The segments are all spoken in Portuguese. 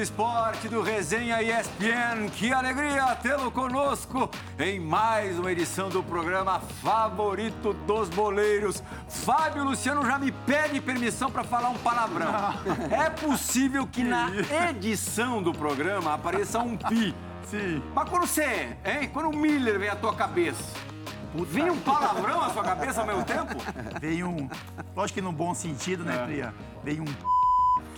Do esporte do Resenha ESPN. Que alegria tê-lo conosco em mais uma edição do programa favorito dos boleiros. Fábio Luciano já me pede permissão para falar um palavrão. É possível que na edição do programa apareça um pi. Sim. Mas quando você, hein? Quando o Miller vem à tua cabeça, vem um palavrão à sua cabeça ao mesmo tempo? Veio um. Lógico que no bom sentido, né, Priya? Veio um.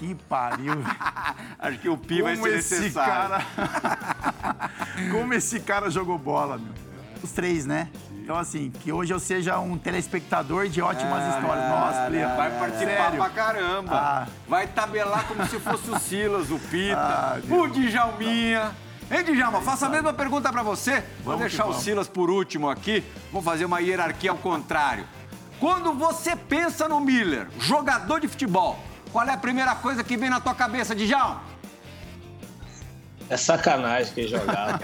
Que pariu. Acho que o pi vai Como ser esse necessário. cara. Como esse cara jogou bola, meu. Os três, né? Então, assim, que hoje eu seja um telespectador de ótimas histórias. Nossa, Priya. Vai participar Sério. pra caramba. Ah. Vai tabelar como se fosse o Silas, o Pita, Ah, o Djalminha. Hein, Djalma? Faço a mesma pergunta pra você. Vou Vamos deixar que o. Silas por último aqui. Vou fazer uma hierarquia ao contrário. Quando você pensa no Miller, jogador de futebol, qual é a primeira coisa que vem na tua cabeça, Djalma? É sacanagem que jogava.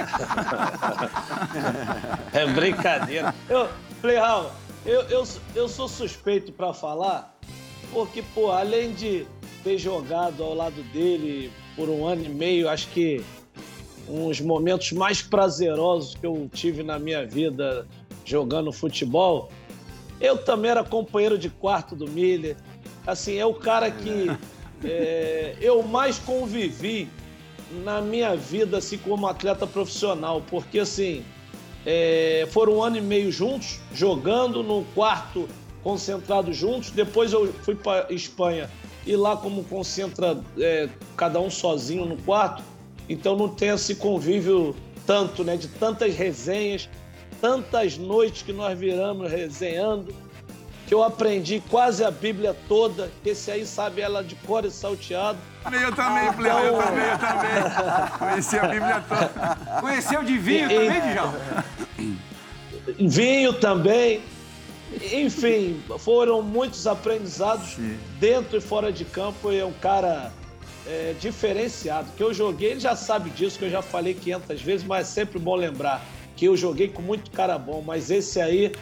é brincadeira. Eu, falei, Raul, eu, eu, eu sou suspeito pra falar, porque, pô, além de ter jogado ao lado dele por um ano e meio, acho que uns momentos mais prazerosos que eu tive na minha vida jogando futebol, eu também era companheiro de quarto do Miller. Assim, é o cara que é, eu mais convivi na minha vida assim como atleta profissional, porque assim é, foram um ano e meio juntos, jogando no quarto concentrado juntos. Depois eu fui para Espanha e lá como concentra é, cada um sozinho no quarto, então não tem esse convívio tanto, né, de tantas resenhas, tantas noites que nós viramos resenhando, que eu aprendi quase a Bíblia toda, que esse aí sabe ela de cor e salteado. Eu também, Priya. Eu também, eu também. Conheci a Bíblia toda. Conheceu de vinho E- também, Djalma? vinho também. Enfim, foram muitos aprendizados Sim. dentro e fora de campo. E é um cara é, diferenciado. Que eu joguei, ele já sabe disso, que eu já falei 500 vezes, mas é sempre bom lembrar que eu joguei com muito cara bom. Mas esse aí,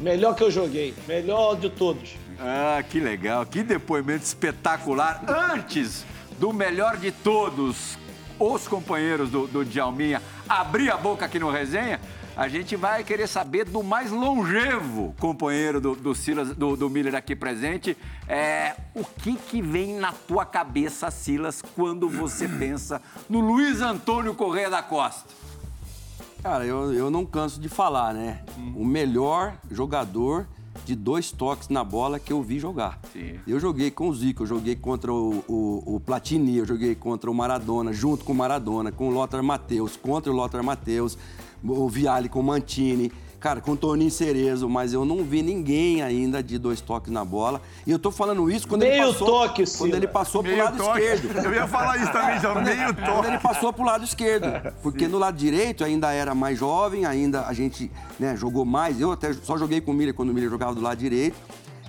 melhor que eu joguei, melhor de todos. Ah, que legal, que depoimento espetacular. Antes do melhor de todos, os companheiros do, do Djalminha abrir a boca aqui no resenha, a gente vai querer saber do mais longevo companheiro do, do Silas, do, do Miller aqui presente. É, o que, que vem na tua cabeça, Silas, quando você pensa no Luiz Antônio Correia da Costa? Cara, eu, eu não canso de falar, né? O melhor jogador de dois toques na bola que eu vi jogar. Sim. Eu joguei com o Zico, eu joguei contra o, o, o Platini, eu joguei contra o Maradona, junto com o Maradona, com o Lothar Matheus, contra o Lothar Matheus, o Viali com o Mantini, cara, com o Toninho Cerezo, mas eu não vi ninguém ainda de dois toques na bola. E eu tô falando isso quando ele Meio passou, toque, quando Silas. ele passou pro Meio lado toque. esquerdo. Eu ia falar isso também, já. Meio Quando toque. ele passou pro lado esquerdo. Porque no lado direito ainda era mais jovem, ainda a gente né, jogou mais. Eu até só joguei com o Miller quando o Miller jogava do lado direito.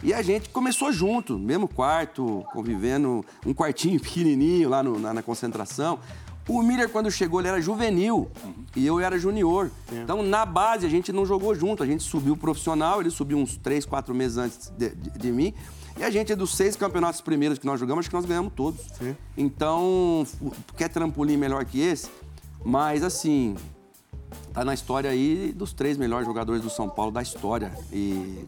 E a gente começou junto, mesmo quarto, convivendo, um quartinho pequenininho lá no- na, na concentração. O Miller, quando chegou, ele era juvenil e eu era junior. Então, na base, a gente não jogou junto. A gente subiu profissional, ele subiu uns três, quatro meses antes de, de- de mim. E a gente, dos seis campeonatos primeiros que nós jogamos, acho que nós ganhamos todos. Então, f- quer trampolim melhor que esse? Mas, assim, tá na história aí dos três melhores jogadores do São Paulo da história. E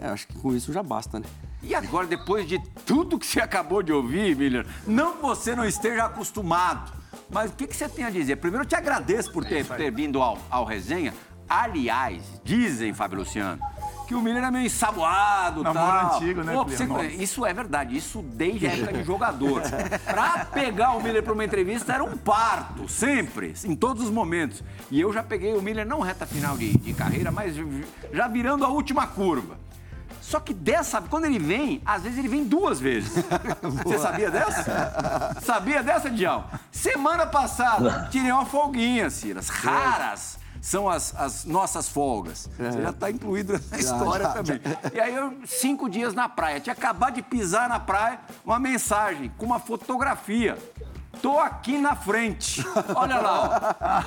é, acho que com isso já basta, né? E agora, depois de tudo que você acabou de ouvir, Miller, não que você não esteja acostumado, mas o que, que você tem a dizer? Primeiro, eu te agradeço por ter, por ter vindo ao, ao resenha. Aliás, dizem, Fábio Luciano, que o Miller é meio ensaboado Namoro tal. antigo, né, Pô, você- isso é verdade, isso desde a época de jogador. pra pegar o Miller pra uma entrevista era um parto, sempre, em todos os momentos. E eu já peguei o Miller, não reta final de, de carreira, mas já virando a última curva. Só que dessa, quando ele vem, às vezes ele vem duas vezes. Você sabia dessa? Sabia dessa, Dião? Semana passada, tirei uma folguinha, Silas. Raras são as, as nossas folgas. Você já está incluído na história já, também. E aí, eu, cinco dias na praia. Tinha acabado de pisar na praia, uma mensagem com uma fotografia tô aqui na frente. Olha lá, ó.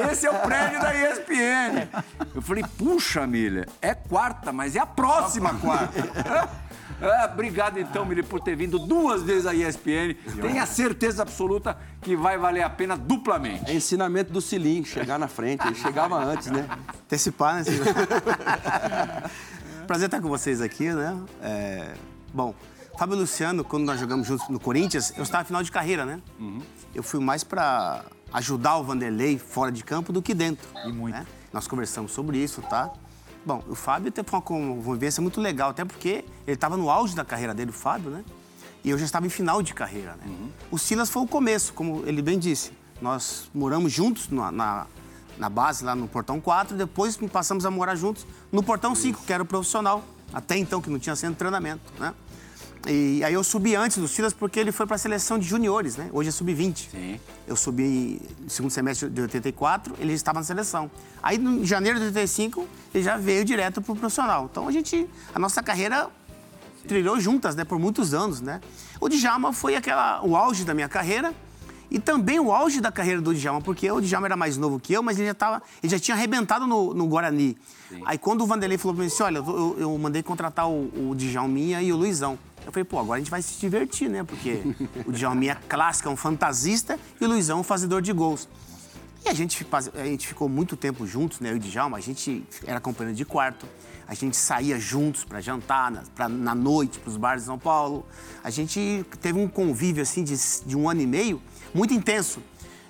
Esse é o prédio da ESPN. Eu falei, puxa, Miller, é quarta, mas é a próxima quarta. É, obrigado, então, Miller, por ter vindo duas vezes à ESPN. Tenha certeza absoluta que vai valer a pena duplamente. É ensinamento do Cilim, chegar na frente. Ele chegava antes, né? Antecipar, né? Prazer estar com vocês aqui, né? É, Bom, Fábio Luciano, quando nós jogamos juntos no Corinthians, eu estava final de carreira, né? Eu fui mais para ajudar o Vanderlei fora de campo do que dentro. E muito. Nós conversamos sobre isso, tá? Bom, o Fábio teve uma convivência muito legal, até porque ele estava no auge da carreira dele, o Fábio, né? E eu já estava em final de carreira, né? O Silas foi o começo, como ele bem disse. Nós moramos juntos na, na, na base, lá no Portão 4, depois passamos a morar juntos no Portão 5, que era o profissional. Até então, que não tinha centro de treinamento, né? E aí eu subi antes do Silas porque ele foi para a seleção de juniores, né? Hoje é sub-20. Sim. Eu subi no segundo semestre de 84, ele estava na seleção. Aí, em janeiro de 85, ele já veio direto para o profissional. Então, a gente, a nossa carreira trilhou juntas, né? Por muitos anos, né? O Djalma foi aquela, o auge da minha carreira e também o auge da carreira do Djalma, porque o Djalma era mais novo que eu, mas ele já, tava, ele já tinha arrebentado no, no Guarani. Aí, quando o Vanderlei falou para mim assim, olha, eu, eu- eu mandei contratar o, o Djalminha e o Luizão. Eu falei, pô, agora a gente vai se divertir, né? Porque o Djalminha é clássico, é um fantasista, e o Luizão é um fazedor de gols. E a gente, a gente ficou muito tempo juntos, né? Eu e o Djalma, a gente era companheiro de quarto, a gente saía juntos para jantar, na, pra, na noite, para os bares de São Paulo. A gente teve um convívio, assim, de, de um ano e meio, muito intenso.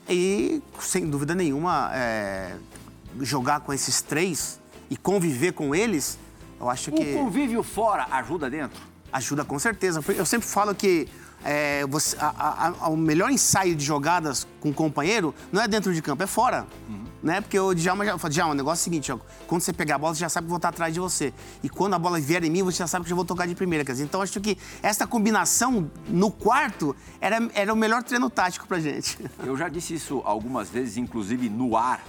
E, sem dúvida nenhuma, é, jogar com esses três e conviver com eles, eu acho que O convívio fora ajuda dentro? Ajuda com certeza. Eu sempre falo que é, você- a- a- a- o melhor ensaio de jogadas com um companheiro não é dentro de campo, é fora. Né? Porque o Djalma já fala, Djalma, o negócio é o seguinte, ó, quando você pegar a bola, você já sabe que eu vou estar atrás de você. E quando a bola vier em mim, você já sabe que eu vou tocar de primeira. Quer dizer, então acho que essa combinação no quarto era, era o melhor treino tático pra gente. Eu já disse isso algumas vezes, inclusive no ar,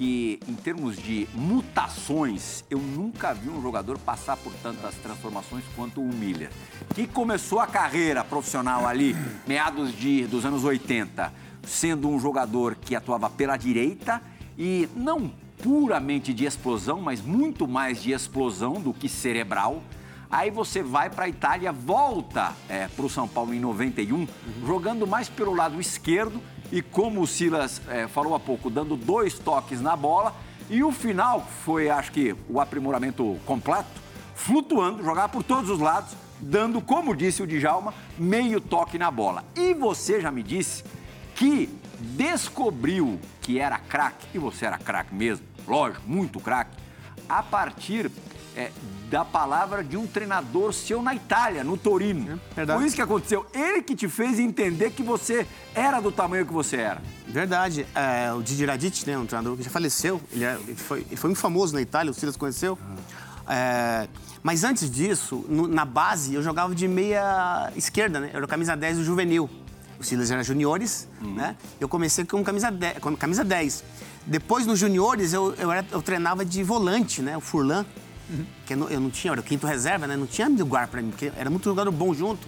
em termos de mutações, eu nunca vi um jogador passar por tantas transformações quanto o Miller, que começou a carreira profissional ali, meados de, dos anos 80, sendo um jogador que atuava pela direita e não puramente de explosão, mas muito mais de explosão do que cerebral. Aí você vai para a Itália, volta para o São Paulo em 91, jogando mais pelo lado esquerdo e, como o Silas eh, falou há pouco, dando dois toques na bola. E o final foi, acho que, o aprimoramento completo, flutuando, jogar por todos os lados, dando, como disse o Djalma, meio toque na bola. E você já me disse que descobriu que era craque, e você era craque mesmo, lógico, muito craque, a partir é, da palavra de um treinador seu na Itália, no Torino. verdade. Foi isso que aconteceu. Ele que te fez entender que você era do tamanho que você era. Verdade. É, o Didi Radic, né, um treinador que já faleceu, ele, é- ele foi, ele foi muito famoso na Itália, o Silas conheceu. É, mas antes disso, no- na base, eu jogava de meia esquerda, né? Eu era camisa 10 do juvenil. O Silas era juniores, né? Eu comecei com camisa 10. Com camisa 10. Depois, nos juniores, eu, eu, era- eu treinava de volante, né? O Furlan. Que eu não, eu não tinha, era o quinto reserva, né? Não tinha lugar pra mim, porque era muito jogador bom junto.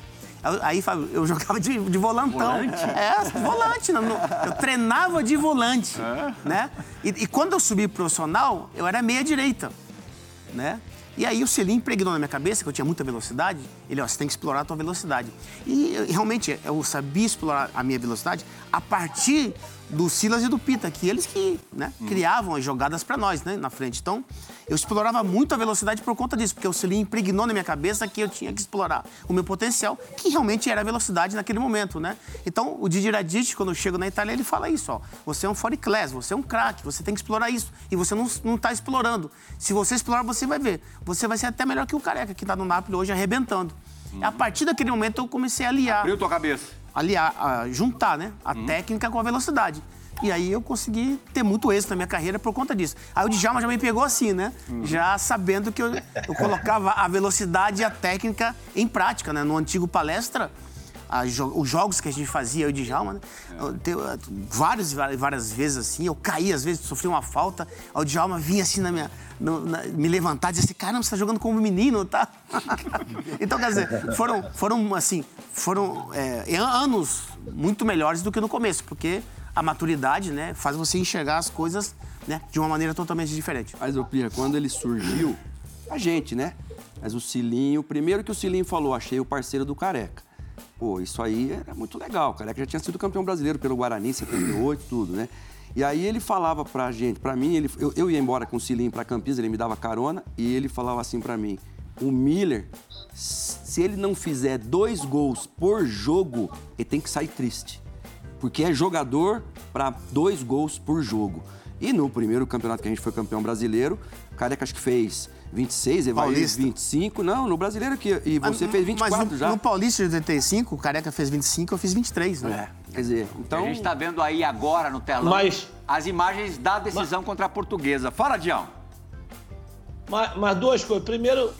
Aí, Fábio, eu jogava de, de volantão. Volante? É, volante. não- não- eu treinava de volante, né? E, e quando eu subi pro profissional, eu era meia direita, né? E aí o Selim impregnou na minha cabeça que eu tinha muita velocidade. Ele, ó, você tem que explorar a tua velocidade. E realmente eu sabia explorar a minha velocidade a partir do Silas e do Pita, que eles que né, criavam as jogadas para nós, né, na frente. Então, eu explorava muito a velocidade por conta disso, porque o Selim impregnou na minha cabeça que eu tinha que explorar o meu potencial, que realmente era a velocidade naquele momento, né? Então, o Didi Radic, quando eu chego na Itália, ele fala isso, ó. Você é um fora class, você é um craque, você tem que explorar isso. E você não, não tá explorando. Se você explorar, você vai ver. Você vai ser até melhor que o Careca, que tá no Napoli hoje arrebentando. A partir daquele momento, eu comecei a aliar Abriu tua cabeça. Aliar, juntar, né? A técnica com a velocidade. E aí eu consegui ter muito êxito na minha carreira por conta disso. Aí o Djalma já me pegou assim, né? Já sabendo que eu, eu colocava a velocidade e a técnica em prática, né? No antigo palestra, jo- os jogos que a gente fazia, eu e o Djalma, né? Eu, te- eu- várias, e várias, vezes assim, eu caí, às vezes, sofri uma falta, aí o Djalma vinha assim na minha. no- na- me levantar e dizer assim, caramba, você tá jogando como menino, tá? então, quer dizer, foram, foram assim, foram é, anos muito melhores do que no começo, porque a maturidade, né, faz você enxergar as coisas né, de uma maneira totalmente diferente. Mas, ô Pia, quando ele surgiu, a gente, né? Mas o Cilinho, primeiro que o Cilinho falou, achei o parceiro do Careca. Pô, isso aí era muito legal. O Careca já tinha sido campeão brasileiro pelo Guarani, 78, tudo, né? E aí ele falava pra gente, pra mim, ele, eu, eu ia embora com o Cilinho pra Campinas, ele me dava carona e ele falava assim pra mim: o Miller, se ele não fizer dois gols por jogo, ele tem que sair triste. Porque é jogador para dois gols por jogo. E no primeiro campeonato que a gente foi campeão brasileiro, o Careca acho que fez 26, Evair Paulista. 25. Não, no brasileiro que e você fez 24 Mas no, já. no Paulista de 85, o Careca fez 25, eu fiz 23, né? Quer dizer, então A gente está vendo aí agora no telão Mas- as imagens da decisão contra a portuguesa. Fala, Dião. Mas, mas duas coisas. Primeiro,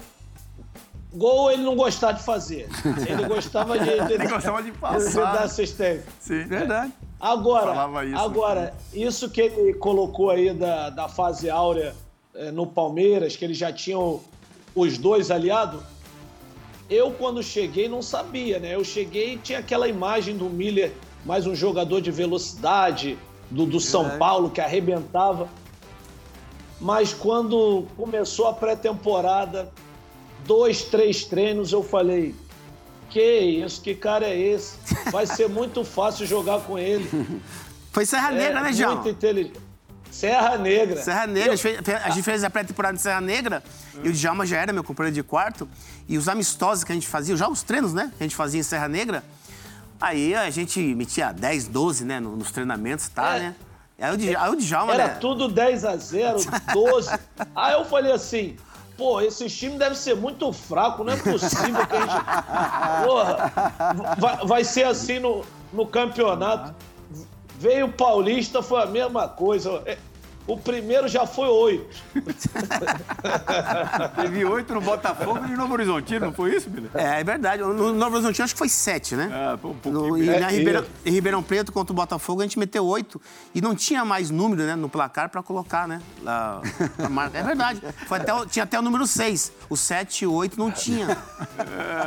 gol ele não gostava de fazer. Ele gostava de, de, Ele gostava de de passar. dar assistência. Sim. verdade. Agora, Falava isso, agora isso que ele colocou aí da, da fase áurea no Palmeiras, que ele já tinha o- os dois aliados, eu quando cheguei não sabia, né? Eu cheguei e tinha aquela imagem do Miller, mais um jogador de velocidade, do, do São Paulo, que arrebentava. Mas quando começou a pré-temporada, dois, três treinos, eu falei: que isso, que cara é esse? Vai ser muito fácil jogar com ele. Foi Serra Negra, né, muito Djalma? inteligente. Serra Negra. Serra Negra, a gente fez- a gente fez a pré-temporada de Serra Negra e o Djalma já era meu companheiro de quarto. E os amistosos que a gente fazia, já os treinos, né? Que a gente fazia em Serra Negra. Aí a gente metia 10, 12, né? no- Nos treinamentos, tá, É. né? Aí o, Dj- aí o Djalma, Era né? tudo 10 a 0 12. Aí eu falei assim, pô, esse time deve ser muito fraco, não é possível que a gente... Porra, vai, vai ser assim no, no campeonato. Veio o Paulista, foi a mesma coisa. É, O primeiro já foi oito. Teve oito no Botafogo e no Novo Horizontino, não foi isso, Miller? É, é verdade. No Novo Horizontino acho que foi 7, né? Ah, um pouquinho No, e na É, Ribeirão, em Ribeirão Preto contra o Botafogo a gente meteu 8 e não tinha mais número né, no placar pra colocar, né? lá. É verdade. Foi até o- tinha até o número 6. O 7 e o 8 não tinha.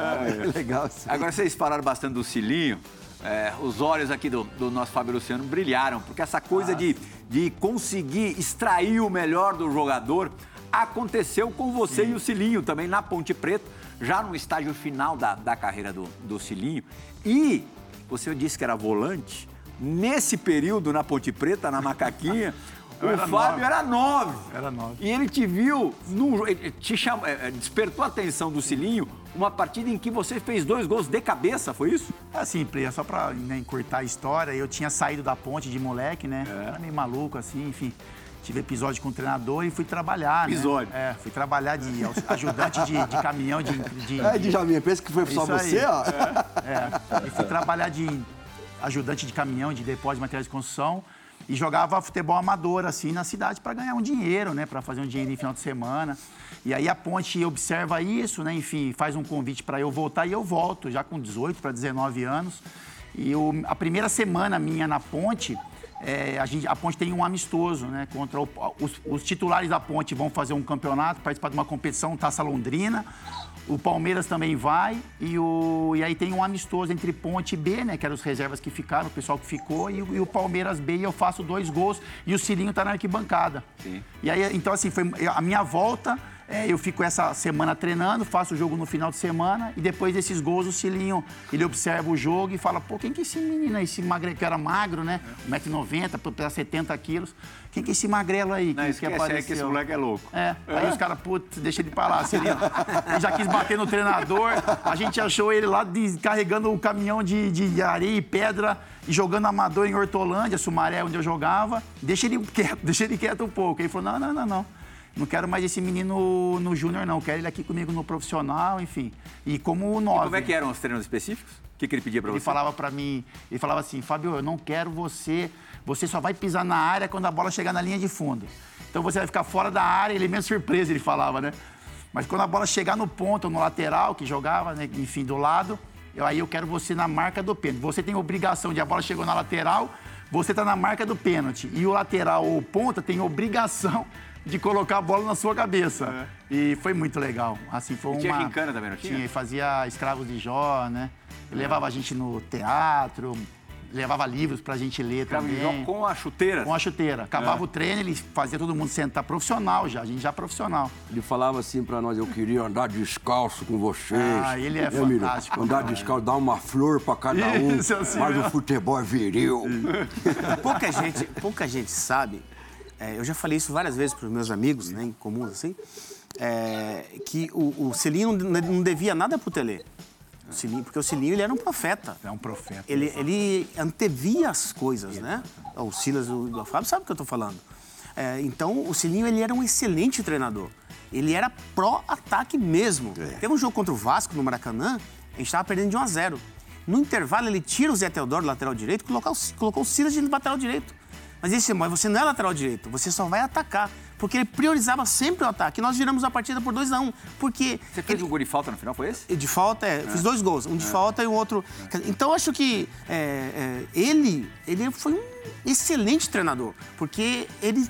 Legal. sim. Agora, vocês falaram bastante do Cilinho. É, os olhos aqui do, do nosso Fábio Luciano brilharam, porque essa coisa de, de conseguir extrair o melhor do jogador aconteceu com você e o Cilinho também na Ponte Preta, já no estágio final da, da carreira do, do Cilinho. E você disse que era volante. Nesse período na Ponte Preta, na Macaquinha, o era Fábio nove. era nove. Era nove. E ele te viu, num, ele te chamou, é, é, despertou a atenção do Cilinho, uma partida em que você fez dois gols de cabeça, foi isso? Assim, Play, só pra né, encurtar a história, eu tinha saído da ponte de moleque, né? Era meio maluco, assim, enfim. Tive episódio com o treinador e fui trabalhar, Episódio. né? É, fui trabalhar de ajudante de, de caminhão de... de É, Djalminha, pensa que foi só Isso aí. você, ó. É, e fui trabalhar de ajudante de caminhão, de depósito de materiais de construção e jogava futebol amador, assim, na cidade para ganhar um dinheiro, né? Para fazer um dinheiro no final de semana. E aí a ponte observa isso, né? Enfim, faz um convite para eu voltar e eu volto, já com 18 para 19 anos. E eu- a primeira semana minha na ponte, é, a, gente, a ponte tem um amistoso, né? Contra o- os, os titulares da ponte vão fazer um campeonato, participar de uma competição, Taça Londrina. O Palmeiras também vai e, o, e aí tem um amistoso entre Ponte e B, né? Que eram os reservas que ficaram, o pessoal que ficou, e, o- e o Palmeiras B e eu faço dois gols e o Cilinho tá na arquibancada. Sim. E aí, então assim, foi a minha volta, é, eu fico essa semana treinando, faço o jogo no final de semana e depois desses gols o Cilinho, ele observa o jogo e fala, pô, quem que é esse menino aí, esse magrelo, que era magro, né? 1,90m, pesar 70 quilos. Quem que é esse magrelo aí que, Não, que esquece apareceu? que esse moleque é louco. É, aí os caras, putz, deixa ele pra lá, Celino. Ele já quis bater no treinador, a gente achou ele lá carregando o caminhão de, de areia e pedra e jogando amador em Hortolândia, Sumaré, onde eu jogava. Deixa ele quieto, deixa ele quieto um pouco. Ele falou, não, não, não, não. Não quero mais esse menino no júnior, não. Quero ele aqui comigo no profissional, enfim. E como o nove. Como é que eram os treinos específicos? O que, que ele pedia pra Ele você? falava pra mim, ele falava assim, Fábio, eu não quero você, você só vai pisar na área quando a bola chegar na linha de fundo. Então você vai ficar fora da área, ele é meio surpresa, ele falava, né? Mas quando a bola chegar no ponto, no lateral, que jogava, né, enfim, do lado, eu, aí eu quero você na marca do pênalti. Você tem obrigação de a bola chegou na lateral, você está na marca do pênalti. E o lateral ou ponta tem obrigação de colocar a bola na sua cabeça. E foi muito legal. Assim, foi E tinha uma... gincana também, não tinha? Tinha, fazia Escravos de Jó, né? Ele levava a gente no teatro, levava livros pra gente ler Ficava também. em jogo com a chuteira. Com a chuteira. Acabava É. o treino, ele fazia todo mundo sentar profissional já, a gente já profissional. Ele falava assim pra nós, eu queria andar descalço com vocês. Ah, ele é Miriam? fantástico, Andar cara. descalço, dar uma flor pra cada um. Isso, assim mas mesmo. o futebol é viril. pouca gente, pouca gente sabe, é, eu já falei isso várias vezes para os meus amigos, né, em comuns assim, é, que o, o Cilinho não, devia nada Tele. O Cilinho, porque o Cilinho ele era um profeta. É um profeta. Ele, ele antevia as coisas, né? O Silas do, Fábio sabe o que eu estou falando. É, então, o Cilinho ele era um excelente treinador. Ele era pró-ataque mesmo. Teve um jogo contra o Vasco no Maracanã, a gente estava perdendo de 1 a 0. No intervalo, ele tira o Zé Teodoro, lateral direito, e colocou, o- colocou o Silas de lateral direito. Mas ele disse, mas você não é lateral direito, você só vai atacar. Porque ele priorizava sempre o ataque. Nós viramos a partida por 2 a 1 Porque Você fez um gol de falta no final, foi esse? de falta, é, fiz dois gols, um de falta e o outro. Dizer, Então eu acho que é, é, ele, ele foi um excelente treinador, porque ele,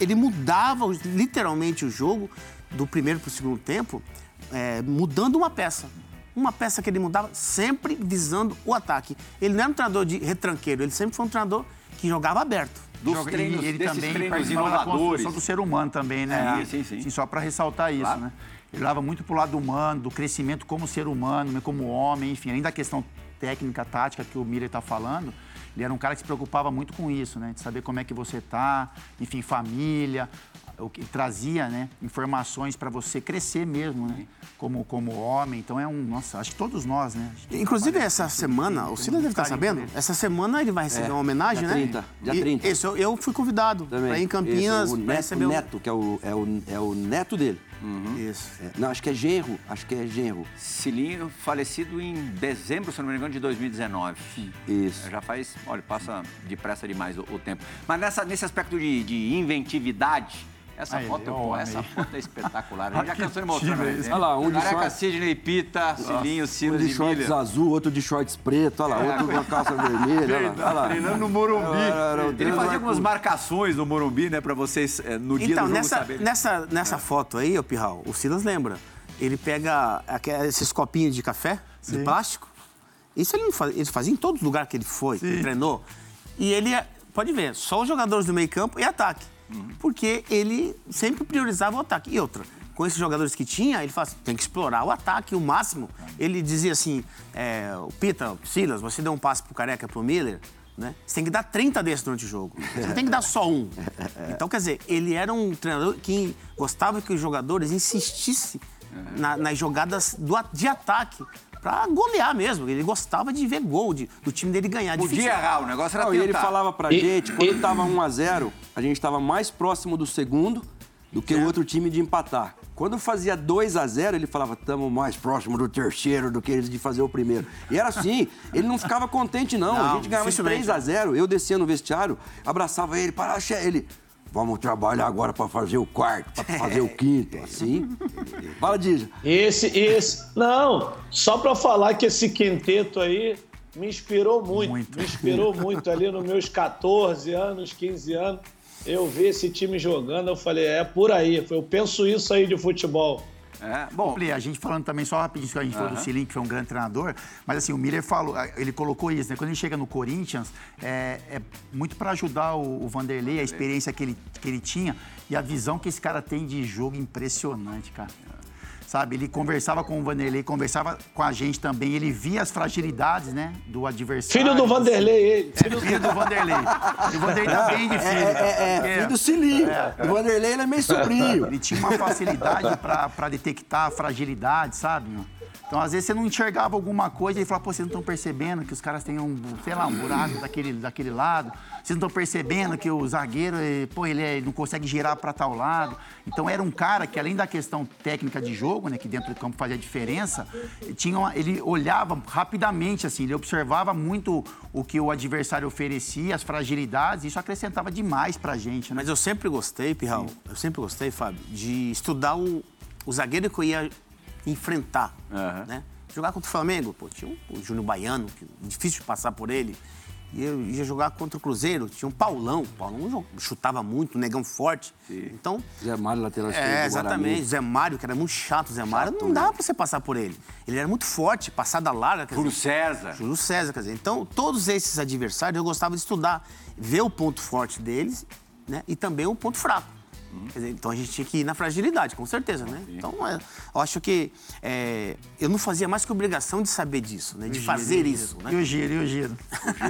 ele mudava literalmente o jogo do primeiro para o segundo tempo, é, mudando uma peça. Uma peça que ele mudava sempre visando o ataque. Ele não era um treinador de retranqueiro, ele sempre foi um treinador que jogava aberto. Dos Joga- treinos, e ele também treinos participava da construção do ser humano também, né? É, sim, sim. só para ressaltar isso, Claro. né? Ele leva muito pro lado humano, do crescimento como ser humano, como homem, enfim, além da questão técnica, tática que o Miller está falando, ele era um cara que se preocupava muito com isso, né? De saber como é que você tá, enfim, família, o que trazia, né? Informações para você crescer mesmo, né? Como, como homem. Então é um, nossa, acho que todos nós, né? Inclusive, essa semana, o Silas deve estar sabendo, essa semana ele vai receber É, uma homenagem, dia né? 30, dia E- 30. Isso, eu, eu fui convidado para ir em Campinas Esse, o neto, receber o um- neto, que é o, é, o, é o neto dele. Isso. É, não, acho que é genro. Acho que é genro. Cilinho, falecido em dezembro, se não me engano, de 2019. Isso. Já faz, olha, passa depressa demais o, o tempo. Mas nessa, nesse aspecto de, de inventividade, essa ele foto, é pô, essa foto é espetacular. A gente já cansou de mostrar é hein? Olha lá, um de Careca, short. Sidney Pita, Cilinho, Um Silas de e shorts azul, outro de shorts preto, olha lá, outro com a calça vermelha. Olha lá, olha lá. Treinando no Morumbi. Era- era o Ele fazia algumas marcações no Morumbi, né, pra vocês, eh, no dia Então, do jogo nessa, saberem. nessa, nessa foto aí, ô Pirral, o Silas lembra. Ele pega esses copinhos de café, de plástico. Isso ele, faz, ele fazia em todos os lugares que ele foi, que ele treinou. E ele, pode ver, só os jogadores do meio campo e ataque. Porque ele sempre priorizava o ataque. E outra, com esses jogadores que tinha, ele fala assim, tem que explorar o ataque o máximo. Ele dizia assim, é, o Pita, Silas, você deu um passe pro Careca, pro Miller, né? Você tem que dar 30 desses durante o jogo. Você não tem que dar só um. Então, quer dizer, ele era um treinador que gostava que os jogadores insistissem na- nas jogadas do de ataque pra golear mesmo. Ele gostava de ver gol, de- do time dele ganhar. Podia Difícil- errar, o negócio era Não, e ele tentar. falava pra E- gente, quando e- tava 1x0, a gente tava mais próximo do segundo do que o outro time de empatar. Quando fazia 2 a 0 ele falava, estamos mais próximo do terceiro do que eles de fazer o primeiro. E era assim, ele não ficava contente, não. a Não, gente ganhava de dificilmente. 3 a 0 eu descia no vestiário, abraçava ele, para ele. Vamos trabalhar agora pra fazer o quarto, pra fazer o quinto, assim. Fala, Dija. Esse, esse. Não, só pra falar que esse quinteto aí me inspirou muito. Muito. Me inspirou muito ali nos meus 14 anos, 15 anos. Eu vi esse time jogando, eu falei, é por aí. Eu penso isso aí de futebol. É, bom, Pli, a gente falando também, só rapidinho, que a gente falou do Cilinho, que foi um grande treinador, mas assim, o Miller falou, ele colocou isso, né? Quando ele chega no Corinthians, é, é muito para ajudar o, o Vanderlei, a experiência que ele, que ele tinha e a visão que esse cara tem de jogo impressionante, cara. Sabe, ele conversava com o Vanderlei, conversava com a gente também, ele via as fragilidades, né, do adversário. Filho do Vanderlei, ele. É, filho do Vanderlei. E o Vanderlei tá bem de É, filho. é, é, filho do Cilinho. O Vanderlei, ele é meio sobrinho. Ele tinha uma facilidade para detectar a fragilidade, sabe? Então, às vezes, você não enxergava alguma coisa e falava, pô, vocês não estão percebendo que os caras têm um, sei lá, um buraco daquele, daquele lado. Vocês não estão percebendo que o zagueiro, eh, pô, ele é- não consegue girar para tal lado. Então, era um cara que, além da questão técnica de jogo, né, que dentro do campo fazia diferença, tinha uma- ele olhava rapidamente, assim, ele observava muito o que o adversário oferecia, as fragilidades, e isso acrescentava demais pra gente, né? Mas eu sempre gostei, Pirral, eu sempre gostei, Fábio, de estudar o, o zagueiro que eu ia enfrentar. Aham. Né? jogar contra o Flamengo, pô, tinha o, o Júnior Baiano, que difícil de passar por ele. E eu ia jogar contra o Cruzeiro, tinha um Paulão. O Paulão chutava muito, um negão forte. Então, Zé Mário, lateral esquerdo. é, exatamente. Guarani. Zé Mário, que era muito chato, Zé Mário, não dava pra você passar por ele. Ele era muito forte, passada larga. Júlio César. Júlio César, quer dizer. Então, todos esses adversários eu gostava de estudar, ver o ponto forte deles né, e também o ponto fraco. Quer dizer, então a gente tinha que ir na fragilidade, com certeza, né? Então, é, eu acho que é, eu não fazia mais que obrigação de saber disso, né? De fazer isso, E né? o giro, e o giro.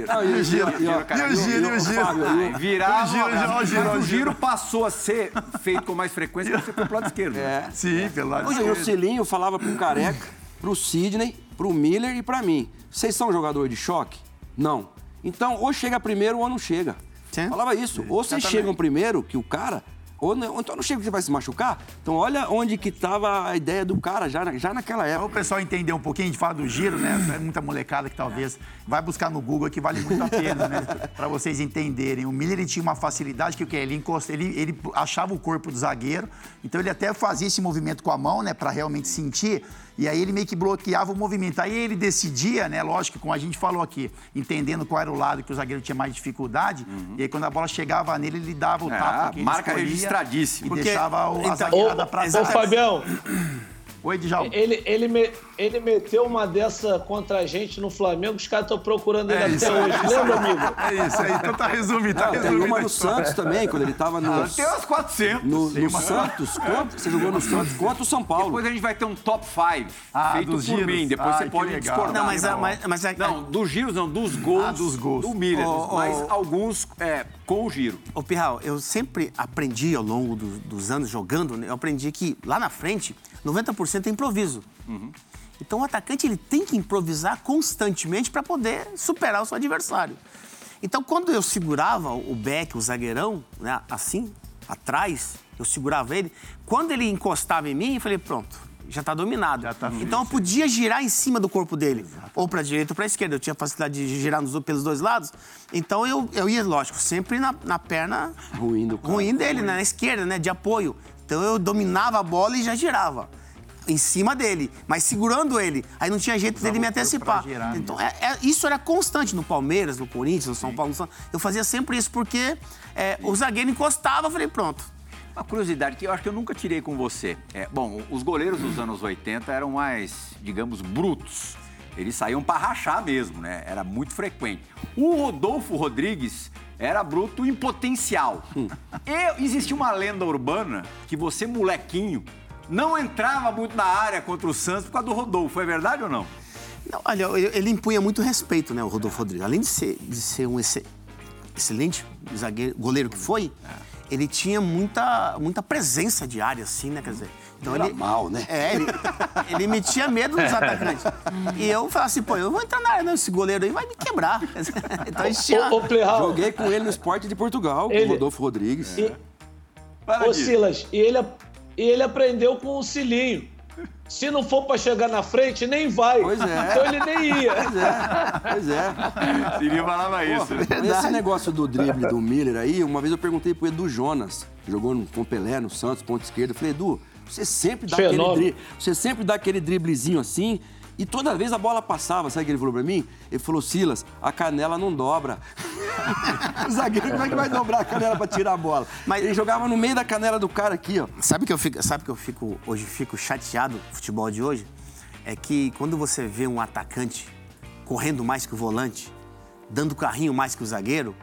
Não, e o giro, e o- o giro, e o giro. E o- Virava, O giro, mas o giro, o o giro. giro passou a ser feito com mais frequência quando você foi pro lado esquerdo. É. Sim, pelo lado Hoje, o esquerdo. Cilinho falava pro Careca, pro Sidney, pro Miller e pra mim. Vocês são jogador de choque? Não. Então, ou chega primeiro ou não chega. Sim. Falava isso. Ou vocês chegam primeiro, que o cara... Ou, não, ou então não chega que você vai se machucar. Então, olha onde que tava a ideia do cara já, já naquela Para o época. pessoal entender um pouquinho, a gente fala do giro, né? É muita molecada que talvez vai buscar no Google que vale muito a pena, né? Para vocês entenderem. O Miller ele tinha uma facilidade que o que ele encosta, ele, ele achava o corpo do zagueiro, então ele até fazia esse movimento com a mão, né? Para realmente sentir. E aí ele meio que bloqueava o movimento. Aí ele decidia, né? Lógico, como a gente falou aqui, entendendo qual era o lado que o zagueiro tinha mais dificuldade. E aí quando a bola chegava nele, ele dava o É, tapa. marca escolhia registradíssima. E Porque- deixava o, a então- zagueirada Ô, pra ô, trás. Fabião, Oi, Djalma. ele, ele, me- ele meteu uma dessa contra a gente no Flamengo, os caras estão procurando ele É até isso, hoje. é isso Lembra, aí. amigo? É isso aí. Então tá resumido, tá Não, tem resumido. uma a no. Santos também, quando ele tava no... Tem umas 400. No, no Santos, contra, você jogou no Santos contra o São Paulo. Depois a gente vai ter um top 5 Ah, feito dos por giros. mim. Depois Ah, você pode legal. discordar. Não, mas, é mas, mas a- Não, dos giros não, dos gols. Ah, dos gols. Do Miller. Ô, ô, mas alguns é, com o giro. Ô, Pirral, eu sempre aprendi ao longo do- dos anos jogando, né, eu aprendi que lá na frente, 90% é improviso. Então o atacante ele tem que improvisar constantemente para poder superar o seu adversário. Então quando eu segurava o back, o zagueirão, né, assim, atrás, eu segurava ele, quando ele encostava em mim, eu falei, pronto, já está dominado. Já tá então eu podia girar em cima do corpo dele, ou para direita ou para esquerda. Eu tinha facilidade de girar nos, pelos dois lados. Então eu, eu ia, lógico, sempre na, na perna Ruim do cara. ruim dele, né, na esquerda, né, de apoio. Então eu dominava a bola e já girava em cima dele, mas segurando ele. Aí não tinha jeito dele me antecipar. girar, então é- é- isso era constante no Palmeiras, no Corinthians, no São Paulo. no São- Eu fazia sempre isso porque é, o zagueiro encostava, eu falei pronto. Uma curiosidade que eu acho que eu nunca tirei com você. É, bom, os goleiros dos anos 80 eram mais, digamos, brutos. Eles saíam para rachar mesmo, né? Era muito frequente. O Rodolfo Rodrigues era bruto em potencial. E existia uma lenda urbana que você, molequinho, não entrava muito na área contra o Santos por causa do Rodolfo. É verdade ou não? Não, olha, ele impunha muito respeito, né, o Rodolfo Rodrigues. Além de ser, de ser um exce- excelente zagueiro, goleiro que foi, ele tinha muita, muita presença de área, assim, né? Quer dizer, então ele. mal, né? É, ele, ele metia medo dos atacantes. E eu falava assim, pô, eu vou entrar na área, não, esse goleiro aí vai me quebrar. Então tinha. Ô, ô Joguei com ele no esporte de Portugal, com Ele- o Rodolfo Rodrigues. e- Fala ô. Silas, e ele, e ele aprendeu com o Cilinho. Se não for pra chegar na frente, nem vai. Pois é. Então ele nem ia. Pois é, pois é. Sirinho falava isso. né? Esse negócio do drible do Miller aí, uma vez eu perguntei pro Edu Jonas, que jogou no, com o Pelé no Santos, ponto esquerdo. Eu falei, Edu, você sempre dá aquele Fenômeno. drible, você sempre dá aquele driblezinho assim, e toda vez a bola passava, sabe o que ele falou pra mim? Ele falou, Silas, a canela não dobra. o zagueiro, como é que vai dobrar a canela pra tirar a bola? Mas ele jogava no meio da canela do cara aqui, ó. Sabe que eu fico, sabe que eu fico hoje fico chateado com o futebol de hoje? É que quando você vê um atacante correndo mais que o volante, dando carrinho mais que o zagueiro,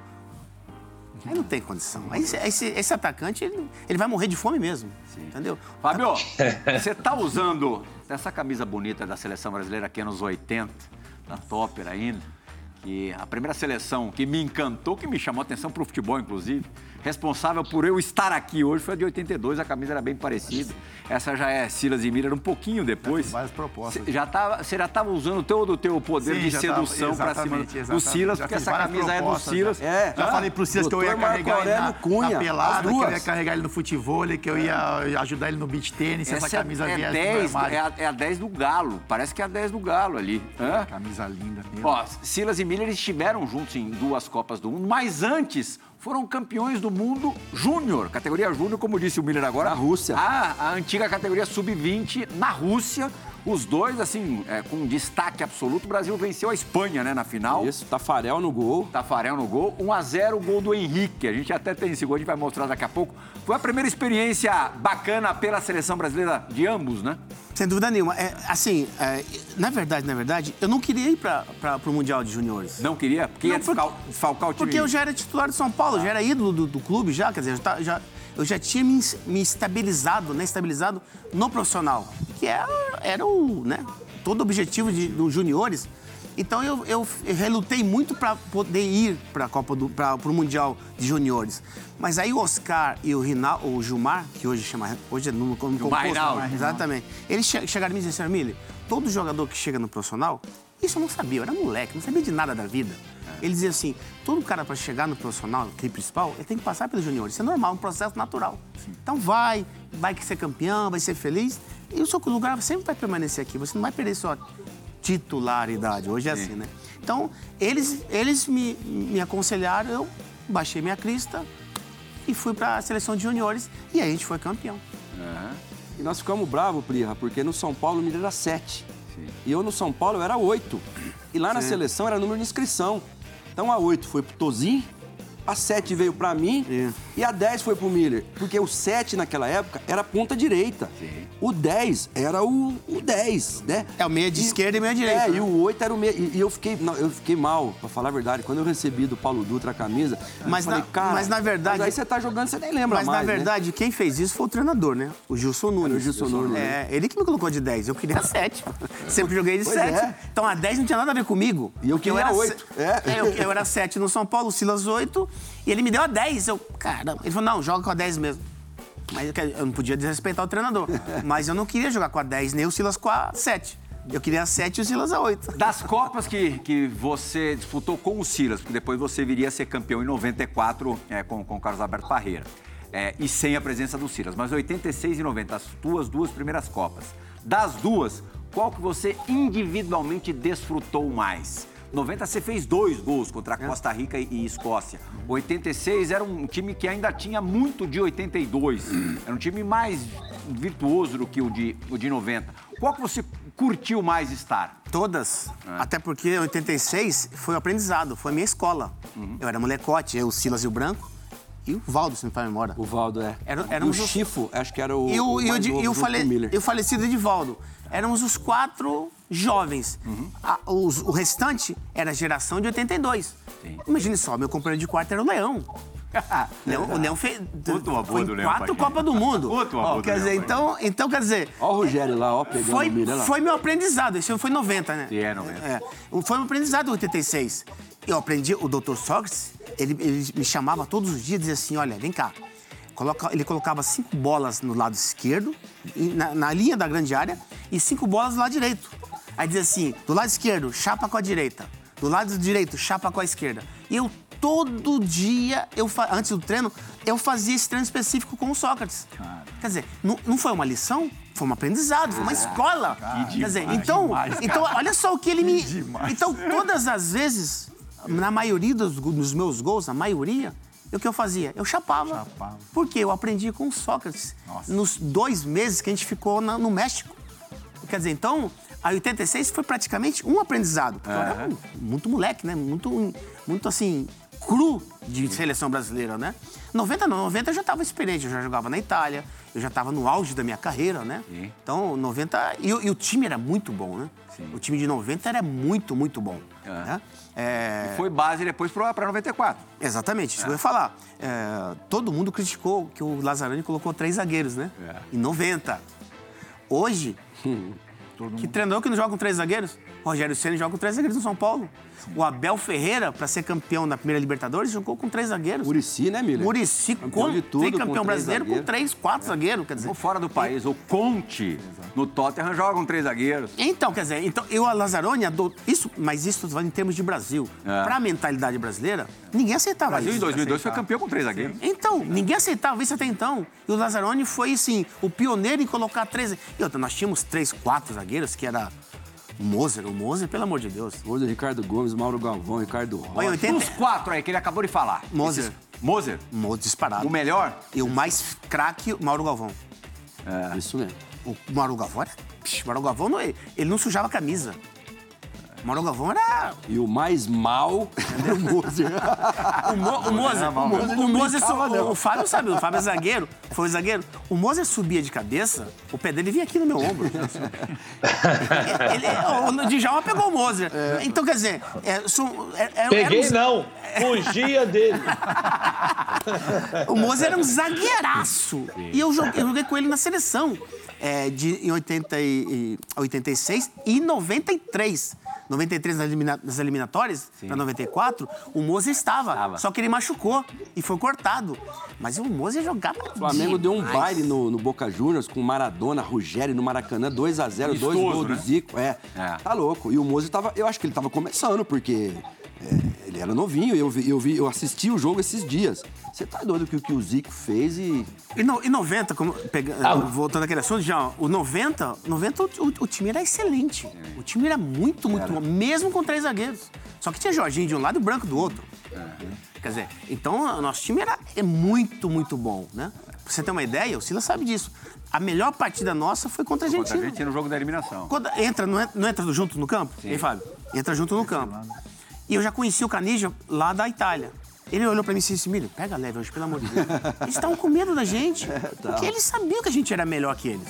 aí não tem condição. Aí esse, esse- atacante, ele, ele vai morrer de fome mesmo. Entendeu? Fábio, você tá usando essa camisa bonita da seleção brasileira aqui nos 80, da Topper ainda, que a primeira seleção que me encantou, que me chamou a atenção pro futebol, inclusive, responsável por eu estar aqui hoje foi a de 82, a camisa era bem parecida. Essa já é Silas e Miller um pouquinho depois. tem várias propostas. Cê já tava, você já estava usando todo o teu poder Sim, de já sedução para cima exatamente, do. Silas, Já porque essa camisa é do Silas. já. É. Já Ah, falei pro Silas que eu ia Marco carregar ele na, Cunha, na pelada, que eu ia carregar ele no futebol, que eu ia ajudar ele no beach tênis, essa, Essa camisa é, viesse do 10, armário. é, a, é a 10 do Galo. Parece que é a 10 do Galo ali. Hã? Camisa linda mesmo. Ó, Silas e Miller estiveram juntos em duas Copas do Mundo, mas antes foram campeões do mundo júnior, categoria júnior, como disse o Miller agora. Na Rússia. A, a antiga categoria sub-20 na Rússia, Os dois, assim, é, com destaque absoluto, o Brasil venceu a Espanha, né, na final. Isso, Tafarel no gol. Tafarel no gol. 1x0 o gol do Henrique. A gente até tem esse gol, a gente vai mostrar daqui a pouco. Foi a primeira experiência bacana pela seleção brasileira de ambos, né? Sem dúvida nenhuma. É, assim, é, na verdade, na verdade, eu não queria ir para o Mundial de Juniores. Não queria? Porque Não, ia desfal- desfalcar o time. Porque eu já era titular de São Paulo, já era ídolo do, do clube, já, quer dizer, já, tá- já- eu já tinha me, me estabilizado, né, estabilizado no profissional, que era, era o, né, todo o objetivo de, dos juniores. Então eu, eu, eu relutei muito para poder ir para a Copa do para o Mundial de Juniores. Mas aí o Oscar e o Rinal, o Gilmar, que hoje chama hoje é no como composto, Rinaldi. Exatamente. Eles che- chegaram e me disseram, Mili, todo jogador que chega no profissional, isso eu não sabia, eu era moleque, não sabia de nada da vida. Ele dizia assim, todo cara para chegar no profissional, é principal, ele tem que passar pelos juniores. Isso é normal, um processo natural. Então vai, vai que ser campeão, vai ser feliz. E o seu lugar sempre vai permanecer aqui. Você não vai perder sua titularidade. Hoje é assim, né? Então, eles, eles me, me aconselharam, eu baixei minha crista e fui para a seleção de juniores e aí a gente foi campeão. E nós ficamos bravos, Plirra, porque no São Paulo o Miller era 7. E eu no São Paulo eu era 8. E lá na seleção era número de inscrição. Então a 8 foi pro Tozin, a 7 veio pra mim É. e a 10 foi pro Miller. Porque o 7 naquela época era ponta direita. O 10 era o, o 10, né? É o meia de esquerda e meia direita, É, né? e o 8 era o meia. E, e eu fiquei, não, eu fiquei mal, pra falar a verdade. Quando eu recebi do Paulo Dutra a camisa, Mas eu falei, na- cara. mas na verdade- mas aí você tá jogando, você nem lembra Mas, mais. na né? verdade, quem fez isso foi o treinador, né? O Gilson Nunes. o Gilson Nunes, É, ele que me colocou de 10. Eu queria 7. Sempre joguei de Pois 7. é. Então a 10 não tinha nada a ver comigo. E eu queria era oito. se- É. eu, eu era 7 no São Paulo, o Silas 8. E ele me deu a 10. Eu, cara, ele falou: não, joga com a 10 mesmo. Mas eu, eu não podia desrespeitar o treinador. Mas eu não queria jogar com a 10, nem o Silas com a 7. Eu queria a 7 e o Silas a 8. Das Copas que, que você disputou com o Silas, porque depois você viria a ser campeão em 94 é, com, com o Carlos Alberto Parreira. É, e sem a presença do Silas. Mas 86 e 90, as tuas duas primeiras Copas. Das duas, qual que você individualmente desfrutou mais? 90 você fez dois gols contra a Costa Rica e, e Escócia. 86 era um time que ainda tinha muito de 82. Era um time mais virtuoso do que o de, o de 90. Qual que você curtiu mais estar? Todas. É. Até porque em 86 foi o aprendizado, foi a minha escola. Uhum. Eu era molecote, eu, o Silas e o Branco. E o Valdo, se não me a memória. O Valdo é. Era- e éramos o Chifo, acho que era o. E o, o e o, e o fale- e o falecido Edivaldo. Éramos os quatro jovens. Uhum. A- os- o restante era a geração de 82. Imagine só, meu companheiro de quarto era o Leão. Leão- o Leão fez, Outro foi do Leão, quatro. Copas do Mundo. Outro quer dizer, então, então, quer dizer, Ó o Rogério lá, ó, pegando foi, o Miller lá. foi meu aprendizado. Esse foi 90, né? Sim, é 90. É. Foi meu aprendizado em 86. Eu aprendi, o Dr. Sócrates, ele, ele me chamava todos os dias e dizia assim: olha, vem cá. Coloca- ele colocava cinco bolas no lado esquerdo, na, na linha da grande área, e cinco bolas no lado direito. Aí dizia assim: do lado esquerdo, chapa com a direita. Do lado direito, chapa com a esquerda. E eu todo dia, eu antes do treino, eu fazia esse treino específico com o Sócrates. Quer dizer, não, não foi uma lição, foi um aprendizado, foi uma escola. Quer dizer, então, demais, então olha só o que ele me. Demais. Então, todas as vezes, na maioria dos, dos meus gols, na maioria, o que eu fazia? Eu chapava. Chapava. Porque eu aprendi com o Sócrates nos dois meses que a gente ficou na- no México. Quer dizer, então, a 86 foi praticamente um aprendizado. Porque eu era muito moleque, né? Muito, muito assim, cru de seleção brasileira, né? 90 não, 90 eu já estava experiente, eu já jogava na Itália, eu já estava no auge da minha carreira, né? Sim. Então, 90. E, o- e o time era muito bom, né? O time de 90 era muito, muito bom. né? É, Foi base depois para 94. Exatamente, isso que eu ia falar. É, todo mundo criticou que o Lazarani colocou três zagueiros, né? É. Em 90. Hoje, que treinador que não joga com três zagueiros? Rogério Ceni joga com três zagueiros no São Paulo. O Abel Ferreira, para ser campeão na primeira Libertadores, jogou com três zagueiros. Murici, né, Miller? Murici, Campeão com, de tudo, com campeão três brasileiro com zagueiros. três, quatro zagueiros, quer dizer. Ou fora do país. O Conte, no Tottenham, joga com três zagueiros. Então, quer dizer, então, eu, a Lazzaroni, adot- isso, mas isso falando em termos de Brasil. É. Para a mentalidade brasileira, ninguém aceitava Brasil, em isso. 2002, foi campeão com três zagueiros. Então, ninguém aceitava isso até então. E o Lazzaroni foi, assim, o pioneiro em colocar três. E outra, nós tínhamos três, quatro zagueiros, que era o Moser. O Moser, pelo amor de Deus. Hoje, Ricardo Gomes, Mauro Galvão, Ricardo Rocha. Olha, 80... Dos quatro aí que ele acabou de falar. Moser. Esses- Moser. Moser disparado. O melhor? E o mais craque, o Mauro Galvão. Isso mesmo. O Mauro Galvão era Psh, Mauro Galvão, não, ele não sujava a camisa. Mauro Galvão era. E o mais mal era o Moser. O, Mo, o Mozer, o, o, Mozer su- o, o Fábio sabe, o Fábio é zagueiro, foi zagueiro. O Mozer subia de cabeça, o pé dele vinha aqui no meu ombro. ele, o Djalma pegou o Mozer. Então, quer dizer, é, são- é- é- era Peguei um- não, fugia dele. O Mozer era um zagueiraço. E eu joguei, eu joguei com ele na seleção. é, de, em 80 e, e 86 e 93. 93 nas, elimina- nas eliminatórias, para 94, o Mozer estava, Só que ele machucou e foi cortado. Mas o Mozer jogava. O Flamengo deu um demais. baile no, no Boca Juniors com Maradona, Rogério no Maracanã, 2x0, dois Amistoso, gols do né? Zico. É, É. tá louco. E o Mozer tava. Eu acho que ele tava começando, porque é, ele era novinho. Eu, vi, eu, vi, eu assisti o jogo esses dias. Você tá doido que o que o Zico fez e. E, no, e 90, como, pega- Ah. voltando àquele assunto, já, o 90, 90 o, o- o time era excelente. O time era muito, muito bom, mesmo com três zagueiros. Só que tinha Jorginho de um lado e Branco do outro. Quer dizer, então o nosso time era, é muito, muito bom, né? Pra você ter uma ideia, o Silas sabe disso. A melhor partida nossa foi contra a Contra a Argentina. gente no jogo da eliminação. Quando entra, não, en- não entra junto no campo? Hein, Fábio? Entra junto no campo. E eu já conheci o Canija lá da Itália. Ele olhou pra mim e disse, Milho, pega leve hoje, pelo amor de Deus. Eles estavam com medo da gente. Porque eles sabiam que a gente era melhor que eles.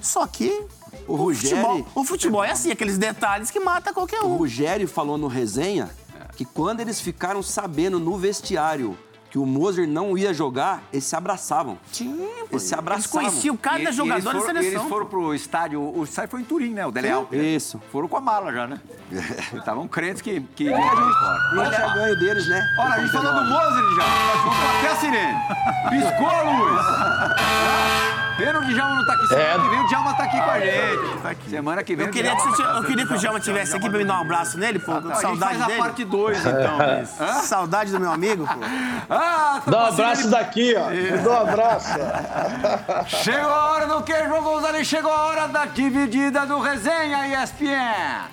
Só que O Ruggeri- futebol, o futebol é assim, aqueles detalhes que mata qualquer O um. Rogério falou no resenha que quando eles ficaram sabendo no vestiário que o Moser não ia jogar, eles se abraçavam. Sim. Eles se Eles abraçavam. conheciam cada E- e jogador eles da foram, seleção. Eles foram pro estádio, o estádio foi em Turim, né? O Dele Alpi, né? Isso. Foram com a mala já, né? Estavam crentes que, que E ia a jogar gente, fora. e a gente tinha ganho deles, né? Olha, a gente falou do Moser já. Vamos até a sirene. Piscou a luz. Pena o Djalma não tá aqui. Semana É. que vem o Djalma tá aqui com a gente. Semana que vem Eu queria, que você, tá eu queria que o Djalma tivesse aqui pra me dar um abraço nele, pô. Não, a gente saudade faz a dele. parte 2, então. Saudade do meu amigo, pô. Ah, tá Dá um abraço ele- daqui, ó. Me dá um abraço. Chegou a hora do que jogou ali, chegou a hora da dividida do Resenha ESPN.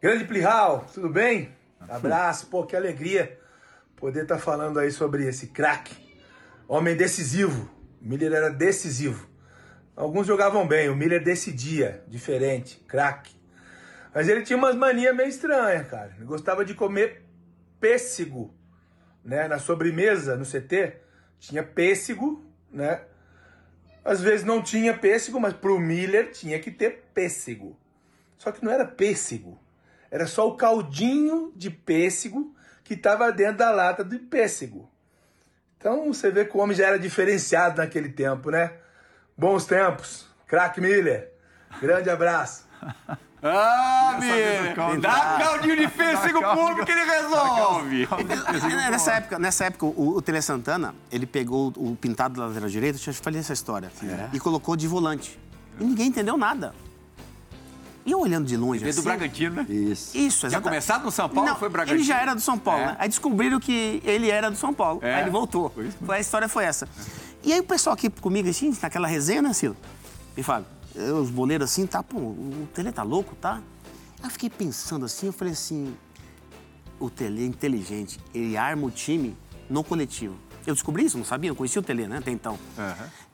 Grande Plihal, tudo bem? Abraço, pô, que alegria poder estar falando aí sobre esse craque. Homem decisivo. O Miller era decisivo. Alguns jogavam bem, o Miller decidia, diferente, craque. Mas ele tinha umas manias meio estranhas, cara. Ele gostava de comer pêssego, né? Na sobremesa, no CT, tinha pêssego, né? Às vezes não tinha pêssego, mas pro Miller tinha que ter pêssego. Só que não era pêssego. Era só o caldinho de pêssego que estava dentro da lata de pêssego. Então você vê que o homem já era diferenciado naquele tempo, né? Bons tempos. Crack Miller. Grande abraço. Ah, do Miller, dá caldinho de pêssego caldo. público que ele resolve. É, Nessa época, nessa época o, o Tele Santana, ele pegou o pintado da lateral direita, deixa eu te falar essa história, e colocou de volante. E ninguém entendeu nada. E eu olhando de longe Veio do assim... Bragantino, né? Isso. Isso, exatamente. começado no São Paulo Não, ou foi Bragantino? Ele já era do São Paulo, É. né? Aí descobriram que ele era do São Paulo. É. Aí ele voltou. Foi, a história foi essa. E aí o pessoal aqui comigo, assim, naquela resenha, né, Ciro? E Fábio, eu, os boleiros assim, tá, pô, o Tele tá louco, tá? Aí eu fiquei pensando assim, eu falei assim, o Tele é inteligente, ele arma o time no coletivo. Eu descobri isso, não sabia, eu conhecia o Tele, né, até então.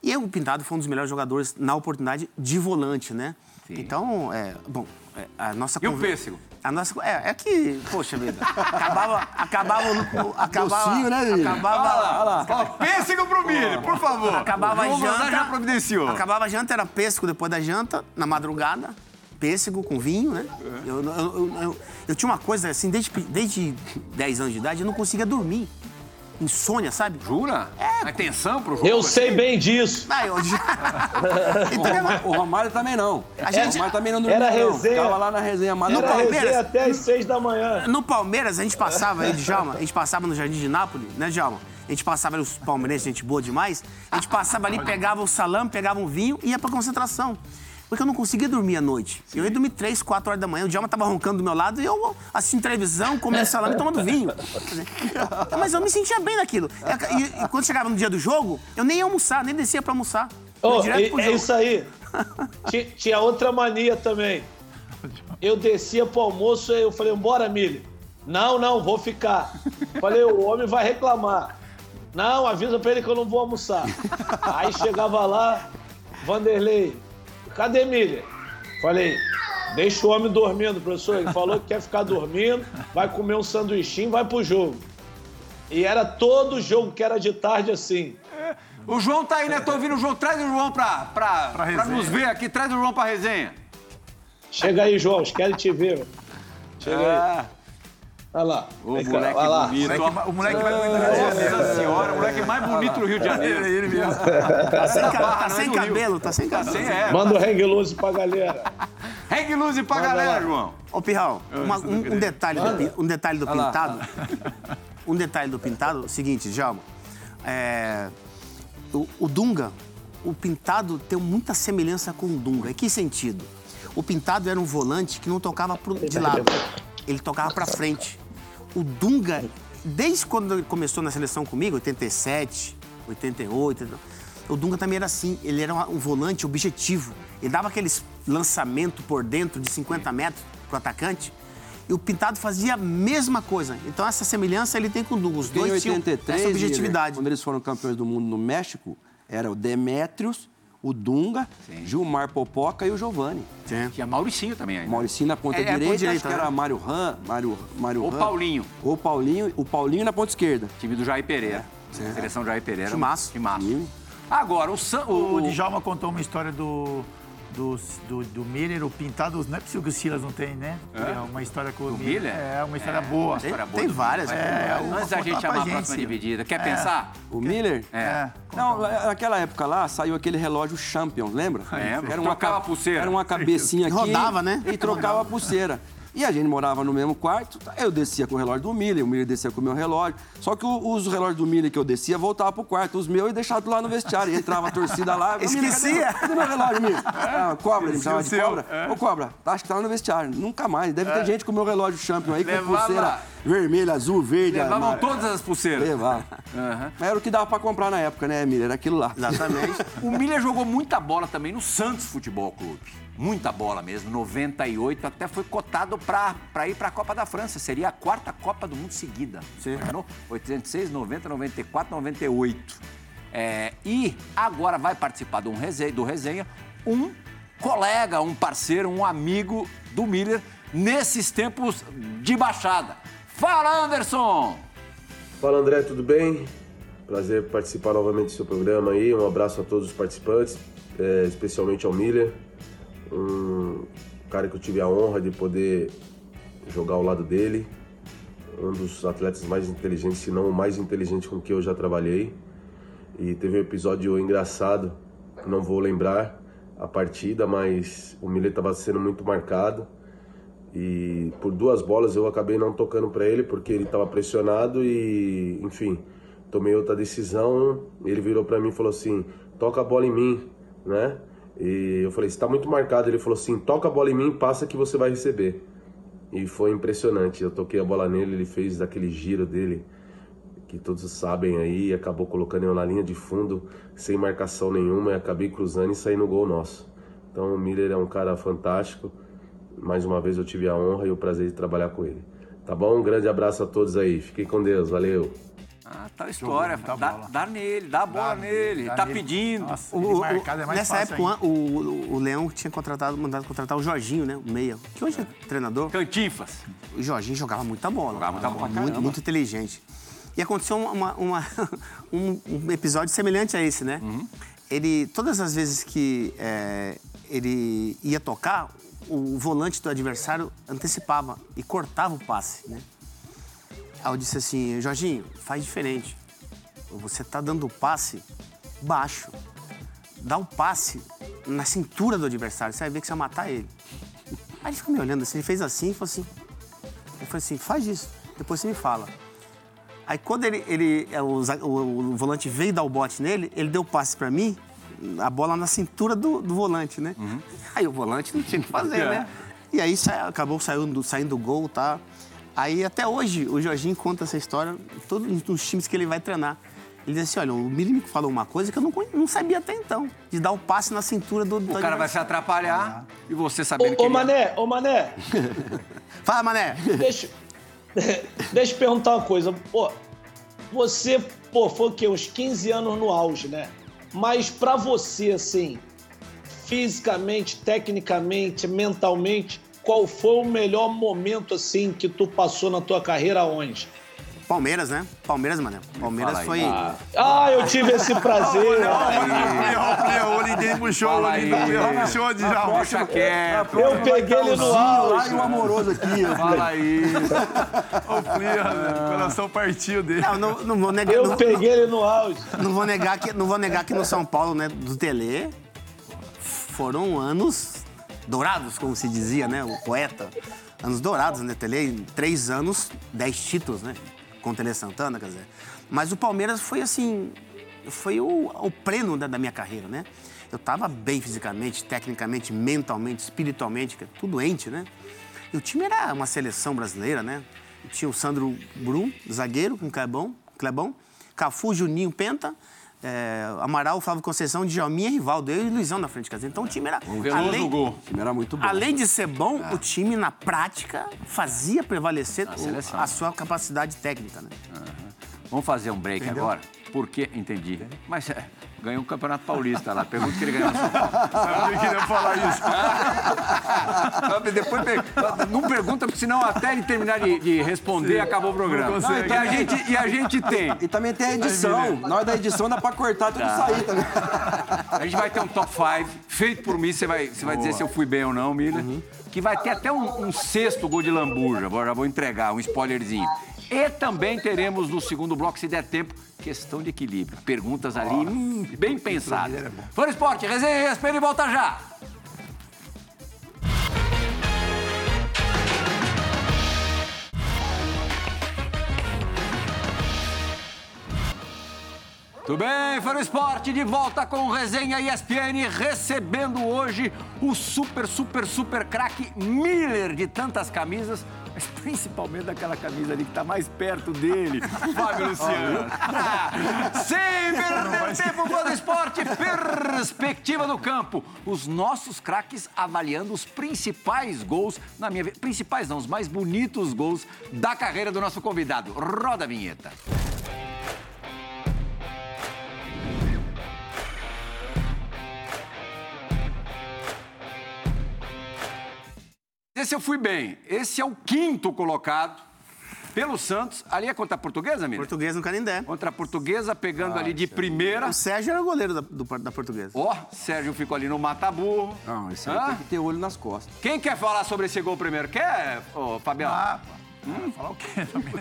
E aí o Pintado foi um dos melhores jogadores na oportunidade de volante, né? Então, é, bom, é, a nossa... E o pêssego? A nossa, é, é que, poxa vida, acabava, acabava, no- acabava, Docinho, né, Lili? acabava, Ó, pêssego pro Miller, por favor. acabava a janta, já providenciou. acabava a janta, era pêssego depois da janta, na madrugada, pêssego com vinho, né? Eu, eu, eu, eu- eu tinha uma coisa, assim, desde, desde 10 anos de idade, eu não conseguia dormir. Insônia, sabe? Jura? É. Atenção pro jogo. Eu assim? sei bem disso. Ah, eu... O, então, Roma- o Romário também não. A gente- O Romário também não dormia, Era não. resenha. Ficava lá na resenha No Era madrugada. Palmeiras? resenha até às seis da manhã. No Palmeiras, a gente passava aí, Djalma, a gente passava no Jardim de Nápoles, né, Djalma? A gente passava ali, os palmeirenses, gente boa demais. A gente passava ali, pegava o salame, pegava um vinho e ia pra concentração. Porque eu não conseguia dormir à noite. Eu ia dormir três, quatro horas da manhã. O Djalma tava roncando do meu lado e eu assistindo televisão, comendo salame e tomando vinho. Mas eu me sentia bem naquilo. E, e quando chegava no dia do jogo, eu nem ia almoçar, nem descia pra almoçar. Direto pro é isso aí. Ti- Tinha outra mania também. Eu descia pro almoço e eu falei, bora, Mili. Não, não, vou ficar. Falei, o homem vai reclamar. Não, avisa pra ele que eu não vou almoçar. Aí chegava lá, Vanderlei, cadê Miller? Falei, deixa o homem dormindo, professor. Ele falou que quer ficar dormindo, vai comer um sanduichinho, vai pro jogo. E era todo jogo que era de tarde assim. O João tá aí, né? Tô ouvindo o João. Traz o João pra, pra, pra, resenha. nos ver aqui. Traz o João pra resenha. Chega aí, João, eles querem te ver. Chega aí. Ah, Olha lá. o moleque olha lá. bonito. O moleque vai pro Rio de Janeiro. Nossa senhora, o moleque mais bonito do Rio de Janeiro. Ele, ele mesmo. Tá sem, ca- barra, tá é sem do cabelo, tá sem cabelo. Assim é. Manda o hang loose pra galera. Hang loose pra galera, João. Ô, Pirral, uma- um, um detalhe do, um detalhe do Olha lá. pintado. Um detalhe do pintado, seguinte, Djalma. É, o, o Dunga, o pintado tem muita semelhança com o Dunga. Em que sentido? O pintado era um volante que não tocava pro, de lado, ele tocava pra frente. O Dunga, desde quando ele começou na seleção comigo, 87, 88, o Dunga também era assim. Ele era um volante objetivo. Ele dava aqueles lançamento por dentro de 50 metros pro atacante. E o Pintado fazia a mesma coisa. Então, essa semelhança ele tem com o Dunga. Os Porque em dois tinham 83, essa objetividade. Miller, quando eles foram campeões do mundo no México, era o Demétrios, o Dunga, Gilmar Popoca e o Giovani. Sim. Tinha Mauricinho também ainda. Mauricinho na ponta É, é, direita, ponta acho direita, que né? era Mário Ram, Mário, Mário Ou Ram. Paulinho. Ou Paulinho, o Paulinho na ponta esquerda. Time do Jair Pereira. Seleção do Jair Pereira. Timaço. Timaço. Agora, o, San, o, O Djalma contou uma história do, do, do, do Miller, o pintado. Não é possível que o Silas não tem, né? É, uma história com o Miller. Miller? É, uma história boa. Tem, História boa tem do várias. Tem É, o- Antes da gente chamar a próxima gente. dividida, quer É. pensar? O Miller? É. Não, naquela época lá saiu aquele relógio Champions, lembra? Lembro. Era Trocava ca- a pulseira. Era uma cabecinha aqui. Rodava, né? E trocava a pulseira. E a gente morava no mesmo quarto, eu descia com o relógio do Miller, o Miller descia com o meu relógio. Só que o- os relógios do Miller que eu descia voltava pro quarto, os meus e deixava lá no vestiário. E entrava a torcida lá. "Ô, Miller, Esquecia. Cadê, cadê meu relógio, Miller? Ah, cobra, ele me chamava de cobra. é. Ô, cobra, acho que tava no vestiário. Nunca mais. Deve ter gente com o meu relógio Champion aí, com Levava- pulseira vermelha, azul, verde, Levavam todas as pulseiras. Levava. Mas era o que dava pra comprar na época, né, Miller? Era aquilo lá. Exatamente. O Miller jogou muita bola também no Santos Futebol Clube. Muita bola mesmo. 98 até foi cotado para ir para a Copa da França. Seria a quarta Copa do Mundo seguida. Sim. Imaginou? 86, 90, 94, 98. É, e agora vai participar do, um resenha, do resenha um colega, um parceiro, um amigo do Miller nesses tempos de baixada. Fala, Anderson! Fala André, tudo bem? Prazer participar novamente do seu programa aí. Um abraço a todos os participantes, é, especialmente ao Miller, um cara que eu tive a honra de poder jogar ao lado dele, um dos atletas mais inteligentes, se não o mais inteligente com que eu já trabalhei. E teve um episódio engraçado, não vou lembrar a partida, mas o Miller estava sendo muito marcado. E por duas bolas eu acabei não tocando para ele porque ele estava pressionado e, enfim, tomei outra decisão. Ele virou para mim e falou assim: "Toca a bola em mim", né? E eu falei: "Está muito marcado". Ele falou assim: "Toca a bola em mim, passa que você vai receber". E foi impressionante. Eu toquei a bola nele, ele fez daquele giro dele que todos sabem aí, acabou colocando eu na linha de fundo sem marcação nenhuma e acabei cruzando e saindo no gol nosso. Então o Miller é um cara fantástico. Mais uma vez eu tive a honra e o prazer de trabalhar com ele. Tá bom? Um grande abraço a todos aí. Fiquem com Deus. Valeu. Ah, tal história. Dá, dá nele, dá a bola Dá nele. dá tá nele. pedindo. Nossa, O- o- é mais nessa fácil época, o, o, o Leão tinha contratado, mandado contratar o Jorginho, né? O meia. Que hoje é treinador. Cantinfas. O Jorginho jogava muita bola. Jogava muita bola Muito, muito inteligente. E aconteceu uma- uma- um, um episódio semelhante a esse, né? Uhum. Ele, todas as vezes que é, ele ia tocar, o volante do adversário antecipava e cortava o passe, né? Aí eu disse assim, Jorginho, faz diferente. Você tá dando o passe baixo. Dá o passe na cintura do adversário, você vai ver que você vai matar ele. Aí ele ficou me olhando assim, ele fez assim e falou assim. Eu falei assim, faz isso, depois você me fala. Aí quando ele, ele é, o, o- o volante veio dar o bote nele, ele deu o passe pra mim, a bola na cintura do, do volante, né? Aí o volante não tinha o que fazer, né? E aí sa- acabou saindo, saindo o gol, tá? Aí até hoje o Jorginho conta essa história todos os times que ele vai treinar. Ele diz assim, olha, o Mili me falou uma coisa que eu não, não sabia até então, de dar o passe na cintura do, do O cara vai se atrapalhar e você sabendo que Ô, ô ele... Mané, ô Mané, Fala, Mané! deixa, deixa eu perguntar uma coisa. Pô, você, pô, foi o quê? Uns 15 anos no auge, né? Mas pra você, assim, fisicamente, tecnicamente, mentalmente, qual foi o melhor momento, assim, que tu passou na tua carreira onde? Palmeiras, né? Palmeiras, mano. Palmeiras foi. Ah, eu tive esse prazer. O olho puxou, o olho puxou de já. Poxa quieto. Eu peguei ele no Lá auge. e o amoroso aqui. Fala aí. O Flia, o coração partiu dele. Não, não, não vou negar. Eu peguei ele no auge. não vou negar que, não vou negar que no São Paulo, né, do Tele, foram anos dourados, como se dizia, né? O poeta. Anos dourados, né? Tele, três anos, dez títulos, né? Com o Tele Santana, quer dizer. Mas o Palmeiras foi assim. Foi o, o pleno da, da minha carreira, né? Eu tava bem fisicamente, tecnicamente, mentalmente, espiritualmente, é tudo doente, né? E o time era uma seleção brasileira, né? Tinha o Sandro Brum, zagueiro, com Clebão, Clebão Cafu, Juninho, Penta, é, Amaral, Flávio Conceição, Djalminha, Rivaldo, eu e Luizão na frente. Quer dizer, então o time era... Veloso além- gol. O time era muito bom. Além de ser bom, o time na prática fazia prevalecer o- a sua capacidade técnica, né? Vamos fazer um break agora? Porque, entendi. Mas é, ganhou o Campeonato Paulista lá. Pergunta que ele ganhou. Sabe que queria falar isso? Depois não pergunta, porque senão até ele terminar de, de responder, acabou o programa. não e, a gente, e a gente tem. E também tem a edição. Na hora da edição dá pra cortar tudo sair também. A gente vai ter um top 5 feito por mim. Você vai, você vai dizer se eu fui bem ou não, Miller. Que vai ter até um, um sexto gol de lambuja. Já vou entregar, um spoilerzinho. E também teremos no segundo bloco, se der tempo, questão de equilíbrio. Perguntas ali hum, bem pensadas. Fora Esporte, resenha e ESPN e volta já. Tudo bem, Fã Esporte, de volta com resenha ESPN, recebendo hoje o super, super, super craque Miller de tantas camisas, mas principalmente daquela camisa ali que está mais perto dele, Fábio Luciano. Sem perder tempo, do Esporte, perspectiva do campo. Os nossos craques avaliando os principais gols, na minha principais não, os mais bonitos gols da carreira do nosso convidado. Roda a vinheta. Esse eu fui bem. Esse é o quinto colocado pelo Santos. Ali é contra a portuguesa, Miriam? Português no Canindé. Contra a portuguesa, pegando ali de primeira. O Sérgio era o goleiro da, do- da portuguesa. Ó, Sérgio ficou ali no mata-burro. Não, esse aí tem que ter olho nas costas. Quem quer falar sobre esse gol primeiro? Quer, ô, Fabiano? Ah, pô. Ah, Falar o quê também?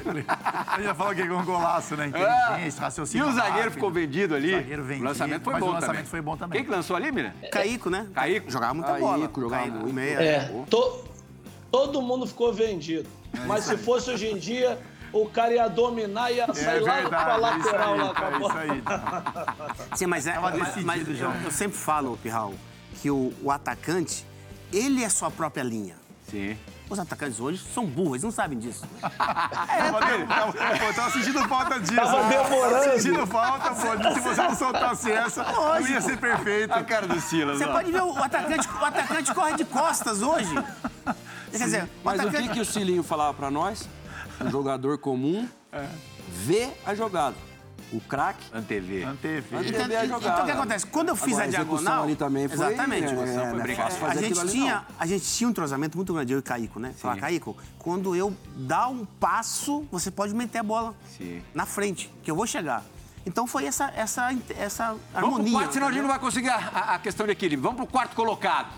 Eu ia falar o quê? Com um golaço, né? Ah, Inteligência, e raciocínio o zagueiro rápido. ficou vendido ali. O zagueiro vendido, O lançamento foi mas bom o lançamento também. foi bom também. Quem que lançou ali, Miriam? Caíco, né? Caíco. Jogava muita Caíco, bola. jogava Caíco, muito. meia. É, to- todo mundo ficou vendido. Mas se fosse hoje em dia, o cara ia dominar e ia É sair lá pra verdade, isso lateral aí, lá com a cara, bola. isso aí. Sim, mas, é, mas, mas já. eu, sempre falo, Pirral, que o, o atacante, ele é sua própria linha. Sim. Os atacantes hoje são burros, eles não sabem disso. Tava, tava, pô, tava sentindo falta disso. Tava demorando. Sentindo falta, pô. Se você não soltasse essa, não ia ser perfeito. A cara do Silas, Você ó. pode ver, o atacante, o atacante corre de costas hoje. Quer dizer, Mas o que, que o Cilinho falava pra nós? Um jogador comum vê a jogada. O craque Antevê. Anteve Então, a então, jogada. o que acontece? Quando eu fiz Agora, a execução diagonal... ali também foi- Exatamente. é, é, foi é fácil a, gente tinha, não. a gente tinha um entrosamento muito grande, eu e Caíco, né? Falar, Caíco, quando eu dar um passo, você pode meter a bola Sim. na frente, que eu vou chegar. Então foi essa, essa, essa Vamos pro harmonia. quarto, senão a gente não vai conseguir a, a- a questão de equilíbrio. Vamos pro quarto colocado.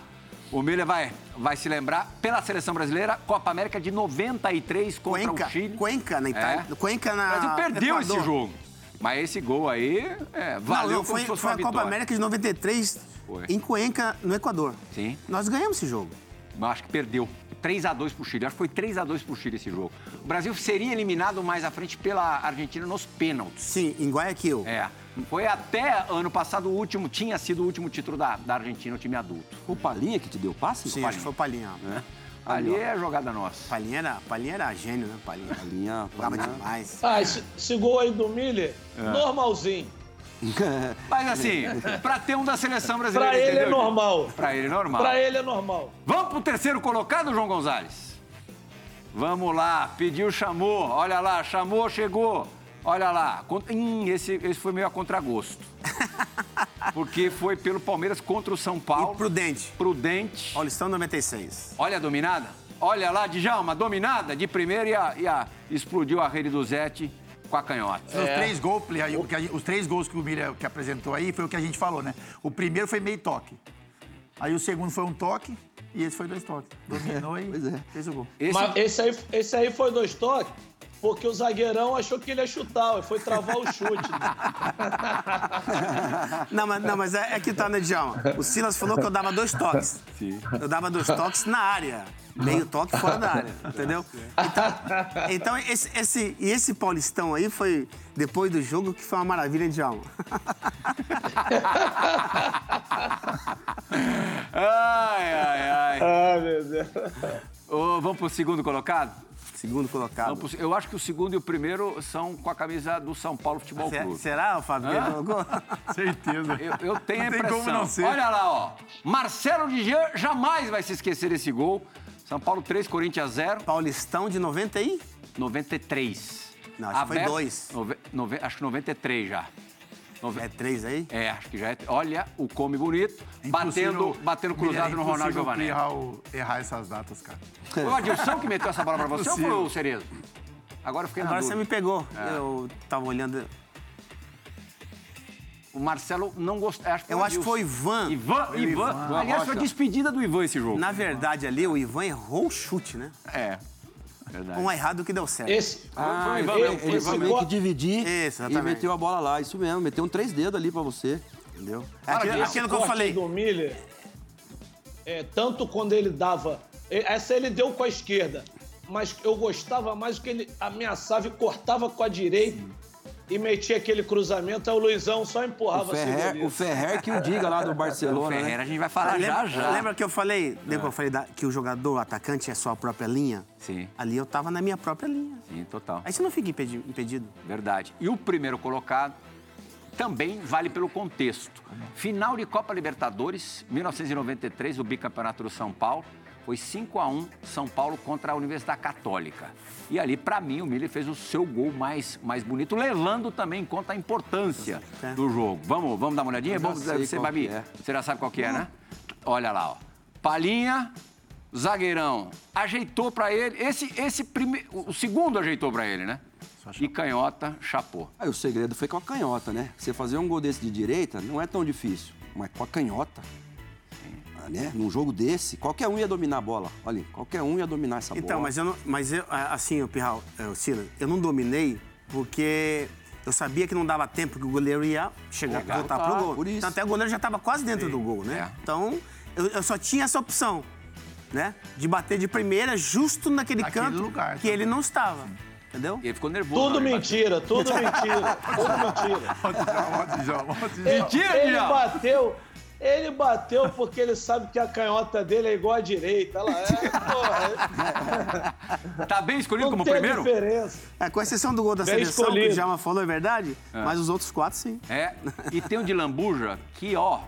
O Miller vai, vai se lembrar, pela seleção brasileira, Copa América de 93 contra Cuenca, o Chile. Cuenca na Itália. É. Cuenca na O Brasil perdeu esse Equador. jogo. Mas esse gol aí, é, Não, valeu não, como foi, foi a Copa vitória. América de 93 Foi. em Cuenca, no Equador. Sim. Nós ganhamos esse jogo. Mas acho que perdeu. 3 a 2 pro Chile. Acho que foi 3 a 2 pro Chile esse jogo. O Brasil seria eliminado mais à frente pela Argentina nos pênaltis. Sim, em Guayaquil. É. Foi até ano passado o último, tinha sido o último título da, da Argentina, o time adulto. O Palinha que te deu passe? Sim, acho que foi o Palinha. Né? Ali é a jogada nossa. Palinha era, Palinha era gênio, né? Palinha. Palinha, Palinha. demais. Ah, esse, esse gol aí do Miller, É. normalzinho. Mas assim, pra ter um da seleção brasileira. Pra ele é entendeu? normal. Pra ele é normal. Pra ele é normal. Vamos pro terceiro colocado, João Gonzalez? Vamos lá, pediu, chamou. Olha lá, chamou, chegou. Olha lá. Hum, esse, esse foi meio a contragosto. Porque foi pelo Palmeiras contra o São Paulo. Prudente. Prudente. Paulistão 96. Olha a dominada. Olha lá, Djalma, dominada de primeira e, a, e a- explodiu a rede do Zete com a canhota. Os três gols, os três gols que o Miller que apresentou aí foi o que a gente falou, né? O primeiro foi meio toque. Aí o segundo foi um toque e esse foi dois toques. Dominou e é. fez o gol. Esse, Mas esse aí, esse aí foi dois toques, porque o zagueirão achou que ele ia chutar, foi travar o chute. Não, mas, não, mas é, é que tá, né, Djalma? O Silas falou que eu dava dois toques. Sim. Eu dava dois toques na área. Meio toque fora da área, entendeu? Então, então esse, esse, e esse Paulistão aí foi, depois do jogo, que foi uma maravilha, Djalma. Ai, ai, ai. ah, meu Deus. Ô, vamos pro segundo colocado? Segundo colocado. Pro- eu acho que o segundo e o primeiro são com a camisa do São Paulo Futebol Clube. será, Fábio? ele colocou? Certeza. Eu, eu tenho a Não tem impressão. como não ser. Olha lá, ó. Marcelo Dijan jamais vai se esquecer desse gol. São Paulo 3, Corinthians 0, Paulistão de 90 aí? 93. Não, acho que foi dois. Nove- nove- acho que 93 já. Nove- É três aí? É, acho que já é. Olha, o come bonito, É batendo, batendo cruzado é no Ronaldo Giovanni. Errar, o- errar essas datas, cara. Foi o Adilson que meteu essa bola pra você ou foi o Cerezo? Agora eu fiquei na Agora você dúvida. me pegou. É. Eu tava olhando. O Marcelo não gostou. Acho Eu acho que foi. Ivan. Ivan, Ivan. Ivan Aliás, foi despedida do Ivan esse jogo. Na verdade, ali, o Ivan errou o chute, né? É, verdade. Um errado que deu certo. Esse, Ah, Foi, ele, ele, ele foi. veio que dividir Isso, e exatamente. meteu a bola lá. Isso mesmo, meteu um três dedos ali pra você. Entendeu? Para Aquilo, aquilo que eu falei. do Miller, é, tanto quando ele dava. Essa ele deu com a esquerda, mas eu gostava mais que ele ameaçava e cortava com a direita e metia aquele cruzamento, aí o Luizão só empurrava O Ferrer, assim. o Ferrer que o diga lá do O Barcelona, Ferreira né? a gente vai falar já lembra, já. lembra que eu falei, lembra que eu falei da- que o jogador, o atacante, é sua própria linha? Sim. Ali eu tava na minha própria linha. Sim, total. Aí você não fica impedi- impedido. Verdade. E o primeiro colocado também vale pelo contexto. Final de Copa Libertadores, 1993, o bicampeonato do São Paulo. Foi 5 a 1 São Paulo contra a Universidade Católica. E ali, para mim, o Miller fez o seu gol mais, mais bonito, levando também em conta a importância É. do jogo. Vamos, vamos dar uma olhadinha? Vamos, sei você, Babi, é. você já sabe qual que é, né? Olha lá, ó. Palinha, zagueirão, ajeitou para ele. Esse, esse prime... o segundo ajeitou para ele, né? E canhota, chapou. Aí o segredo foi com a canhota, né? Você fazer um gol desse de direita não é tão difícil. Mas com a canhota, ah, né? Num jogo desse, qualquer um ia dominar a bola. Olha, qualquer um ia dominar essa Então, bola. mas eu não. Mas eu, assim, o Pirral, é, o Silas, eu não dominei porque eu sabia que não dava tempo que o goleiro ia chegar, Chegar, voltar tá, pro gol. por isso. Então até o goleiro já estava quase dentro do gol, né? É. Então, eu, eu só tinha essa opção, né? De bater de primeira justo naquele Naquele canto lugar que também. ele não estava. Entendeu? E ele ficou nervoso. Tudo de mentira, tudo mentira, tudo mentira. Mentira, ele bateu, ele bateu porque ele sabe que a canhota dele é igual à direita. Ela é, porra. Tá bem escolhido não como tem primeiro? diferença. É, com exceção do gol da Bem seleção, que o escolhido. Djalma falou, é verdade, mas os outros quatro, sim. É. E tem o de Lambuja, que, ó,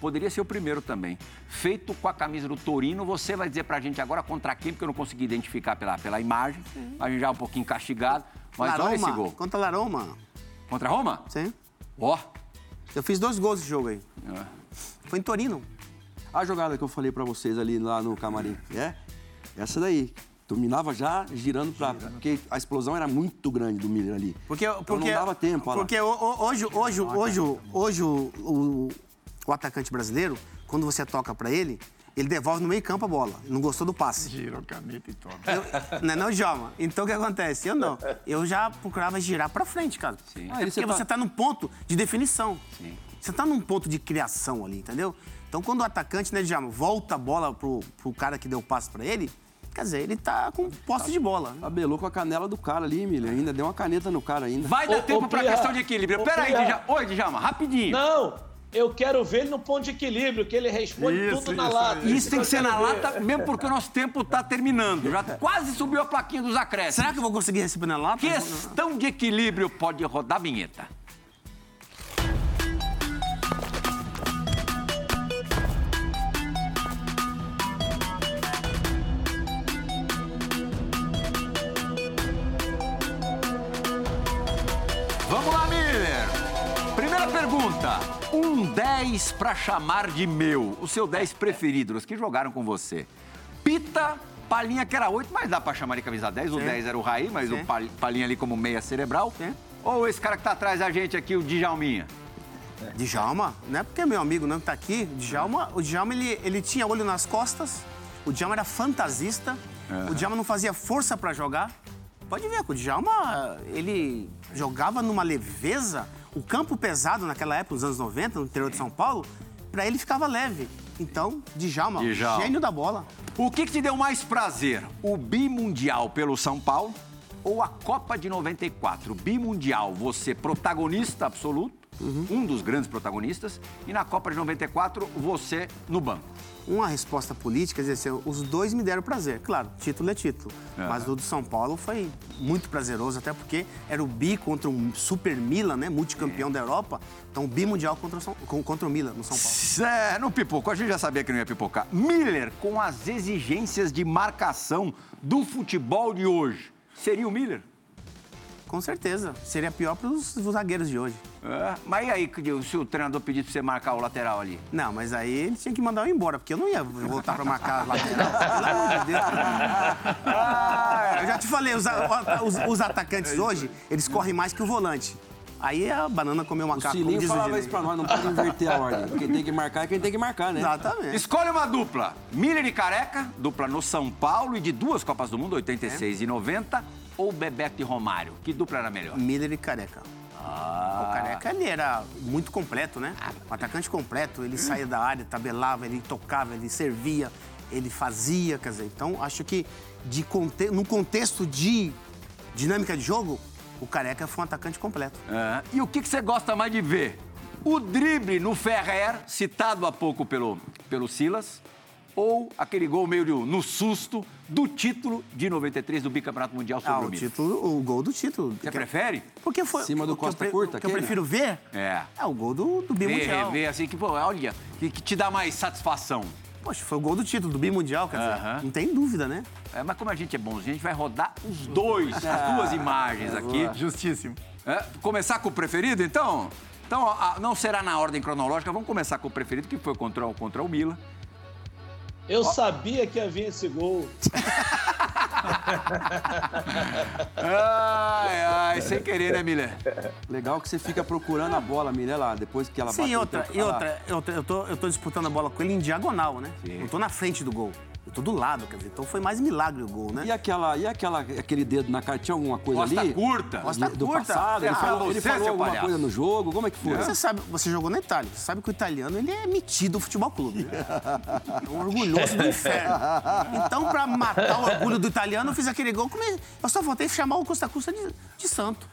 poderia ser o primeiro também. Feito com a camisa do Torino, você vai dizer pra gente agora contra quem, porque eu não consegui identificar pela, pela imagem. A gente já é um pouquinho castigado. Mas olha esse gol. Contra a Laroma, Contra a Roma? sim. Ó. Eu fiz dois gols nesse jogo aí. É. Foi em Torino. A jogada que eu falei pra vocês ali lá no camarim, é? Essa daí. Dominava já, girando pra. Porque a explosão era muito grande do Miller ali. Porque, Então porque, não dava tempo, olha lá. Porque hoje, hoje, hoje, hoje o, o, o atacante brasileiro, quando você toca pra ele, ele devolve no meio campo a bola. Não gostou do passe. Girou caneta e toma. Eu, não é não, Djalma? Então o que acontece? Eu não. Eu já procurava girar pra frente, cara. Sim. É Ah, porque você tá- você tá num ponto de definição. Sim. Você tá num ponto de criação ali, entendeu? Então quando o atacante, né, Djalma, volta a bola pro, pro cara que deu o passe pra ele, quer dizer, ele tá com posse de bola. né? Tabelou com a canela do cara ali, Miller. Ainda deu uma caneta no cara ainda. Vai dar Ô, tempo ô, pra questão de equilíbrio. Ô, Pera aí. Djalma. Oi, Djalma, rapidinho. Não, eu quero ver ele no ponto de equilíbrio, que ele responde Isso, tudo na isso, lata. Isso tem que ser na ver. lata, mesmo porque o nosso tempo tá terminando. Já quase subiu a plaquinha dos acréscimos. Será que eu vou conseguir receber na lata? Questão de equilíbrio pode rodar a vinheta. Um 10 pra chamar de meu. O seu 10 preferido, os que jogaram com você. Pita, Palinha que era 8, mas dá pra chamar de camisa 10. O Sim. 10 era o Raí, mas Sim. o Pal- Palinha ali como meia cerebral. Sim. Ou esse cara que tá atrás da gente aqui, o Djalminha. Djalma, não é porque é meu amigo não que tá aqui. Djalma, o Djalma, ele, ele tinha olho nas costas. O Djalma era fantasista. O Djalma não fazia força pra jogar. Pode ver, que o Djalma, ele jogava numa leveza. O campo pesado naquela época, nos anos 90, no interior de São Paulo, pra ele ficava leve. Então, Djalma, Djalma. gênio da bola. O que, que te deu mais prazer? O bimundial pelo São Paulo ou a Copa de 94? Bimundial, você protagonista absoluto, um dos grandes protagonistas, e na Copa de 94, você no banco. Uma resposta política, quer dizer, os dois me deram prazer. Claro, título é título. Mas o do São Paulo foi muito prazeroso, até porque era o bi contra um Super Milan, né? Multicampeão da Europa. Então, o bimundial contra o, São- contra o Milan, no São Paulo. É, não pipocou, a gente já sabia que não ia pipocar. Miller, com as exigências de marcação do futebol de hoje, seria o Miller? Com certeza. Seria pior para os zagueiros de hoje. É, mas e aí, se o treinador pedisse pra você marcar o lateral ali? Não, mas aí ele tinha que mandar eu embora, porque eu não ia voltar para marcar a lateral. Pelo amor de Deus. Eu já te falei, os, os- os atacantes hoje, eles correm mais que o volante. Aí a banana comeu O macaco, como Silinho diz o falava isso pra nós, não pode inverter a ordem. Quem tem que marcar é quem tem que marcar, né? Exatamente. Escolhe uma dupla. Miller e Careca, dupla no São Paulo e de duas Copas do Mundo, 86 e 90, ou Bebeto e Romário? Que dupla era melhor? Miller e Careca. Ah. O Careca, ele era muito completo, né? Um atacante completo. Ele saía da área, tabelava, ele tocava, ele servia, ele fazia, quer dizer. Então, acho que de conte... no contexto de dinâmica de jogo, o Careca foi um atacante completo. É. E o que, que você gosta mais de ver? O drible no Ferrer, citado há pouco pelo, pelo Silas, ou aquele gol meio no susto do título de 93 do Bicampeonato Mundial sobre Ah, o o título, o gol do título. Você prefere? Porque foi. Cima do que eu Costa Curta, que eu prefiro ver É. é o gol do, do Ver, Bimundial. rever, assim, que, pô, olha, que, que te dá mais satisfação. Poxa, foi o gol do título, do Bimundial, quer dizer, Aham. não tem dúvida, né? É, mas como a gente é bonzinho, a gente vai rodar os dois, as duas imagens aqui. Justíssimo. É, começar com o preferido, então? Então, a- não será na ordem cronológica, vamos começar com o preferido, que foi contra, o- contra o Milan. Eu sabia que havia esse gol. Ai, ai, sem querer, né, Miller? Legal que você fica procurando a bola, Milha, lá, depois que ela Sim, bate no outra, e outra, eu, tô- eu, tô, eu tô disputando a bola com ele em diagonal, né? Sim. Eu tô na frente do gol. Eu tô do lado, quer dizer, então foi mais milagre o gol, né? E, aquela, e aquela, aquele dedo na cara, tinha alguma coisa Costa ali? curta. Costa do curta. passado? Ele Ah, falou, ele você, falou alguma palhaço. coisa no jogo? Como é que foi? Você sabe, você jogou na Itália, você sabe que o italiano ele é metido ao futebol clube. Né? É um orgulhoso do inferno. Então, pra matar o orgulho do italiano, eu fiz aquele gol. Eu só voltei a chamar o Costa Curta de, de santo.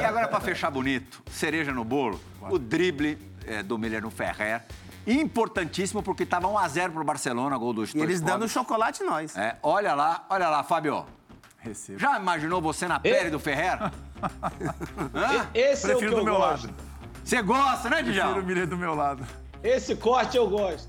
E agora, pra fechar bonito, cereja no bolo, o drible é, do Miller no Ferrer. Importantíssimo, porque tava 1x0 pro Barcelona, gol dos E eles dando pobres. chocolate nós. É, olha lá, olha lá, Fábio. Recebo. Já imaginou você na pele do Ferrer? Hã? Esse é o que Prefiro eu do meu gosto. lado. Você gosta, né, Prefiro o? Miller do meu lado. Esse corte eu gosto.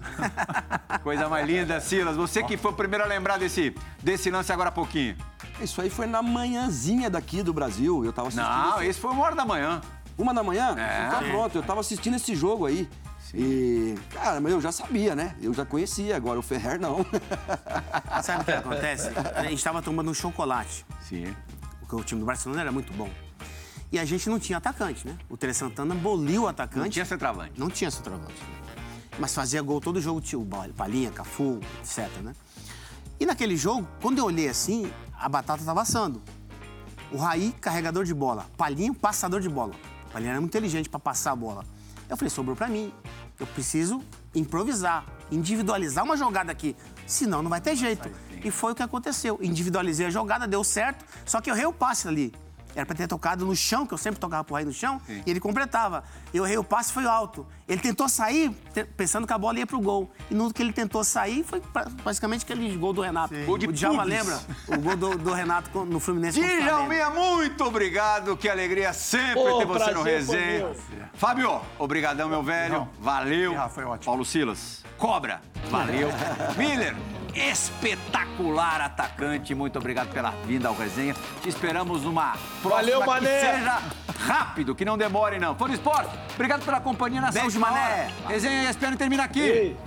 Coisa mais linda, Silas. Você que foi o primeiro a lembrar desse, desse lance agora há pouquinho. Isso aí foi na manhãzinha daqui do Brasil. Eu tava assistindo. Não, esse- esse foi uma hora da manhã. Uma da manhã? É. Então pronto, eu tava assistindo esse jogo aí. E, cara, mas eu já sabia, né? Eu já conhecia, agora o Ferrer não. Sabe o que acontece? A gente tava tomando um chocolate. Sim. Porque o time do Barcelona era muito bom. E a gente não tinha atacante, né? O Tere Santana aboliu o atacante. Não tinha centroavante. Não tinha centroavante. Mas fazia gol todo jogo, tinha o Palinha, Cafu, etc, né? E naquele jogo, quando eu olhei assim, a batata tava assando. O Raí, carregador de bola. Palinho, passador de bola. O Palinho era muito inteligente para passar a bola. Eu falei, sobrou para mim. Eu preciso improvisar, individualizar uma jogada aqui. Senão não vai ter jeito. E foi o que aconteceu. Individualizei a jogada, deu certo, só que eu errei o passe ali. Era pra ter tocado no chão, que eu sempre tocava pro Raí no chão, e ele completava. Eu errei o passe, foi alto. Ele tentou sair pensando que a bola ia pro gol. E no que ele tentou sair, foi pra- basicamente aquele gol do Renato. Gol de o Djalma pubis. lembra? O gol do, do Renato no Fluminense. Djalminha, muito obrigado. Que alegria sempre Pô, ter você no resenha. Fábio, obrigadão, meu velho. Não. Valeu. Ah, foi ótimo. Paulo Silas, cobra. Valeu. Miller, espetacular atacante. Muito obrigado pela vinda ao resenha. Te esperamos numa Valeu, que Mané. seja rápido, que não demore não. Fora Esporte, obrigado pela companhia nessa Beijo, Mané. Resenha ESPN termina aqui. Ei.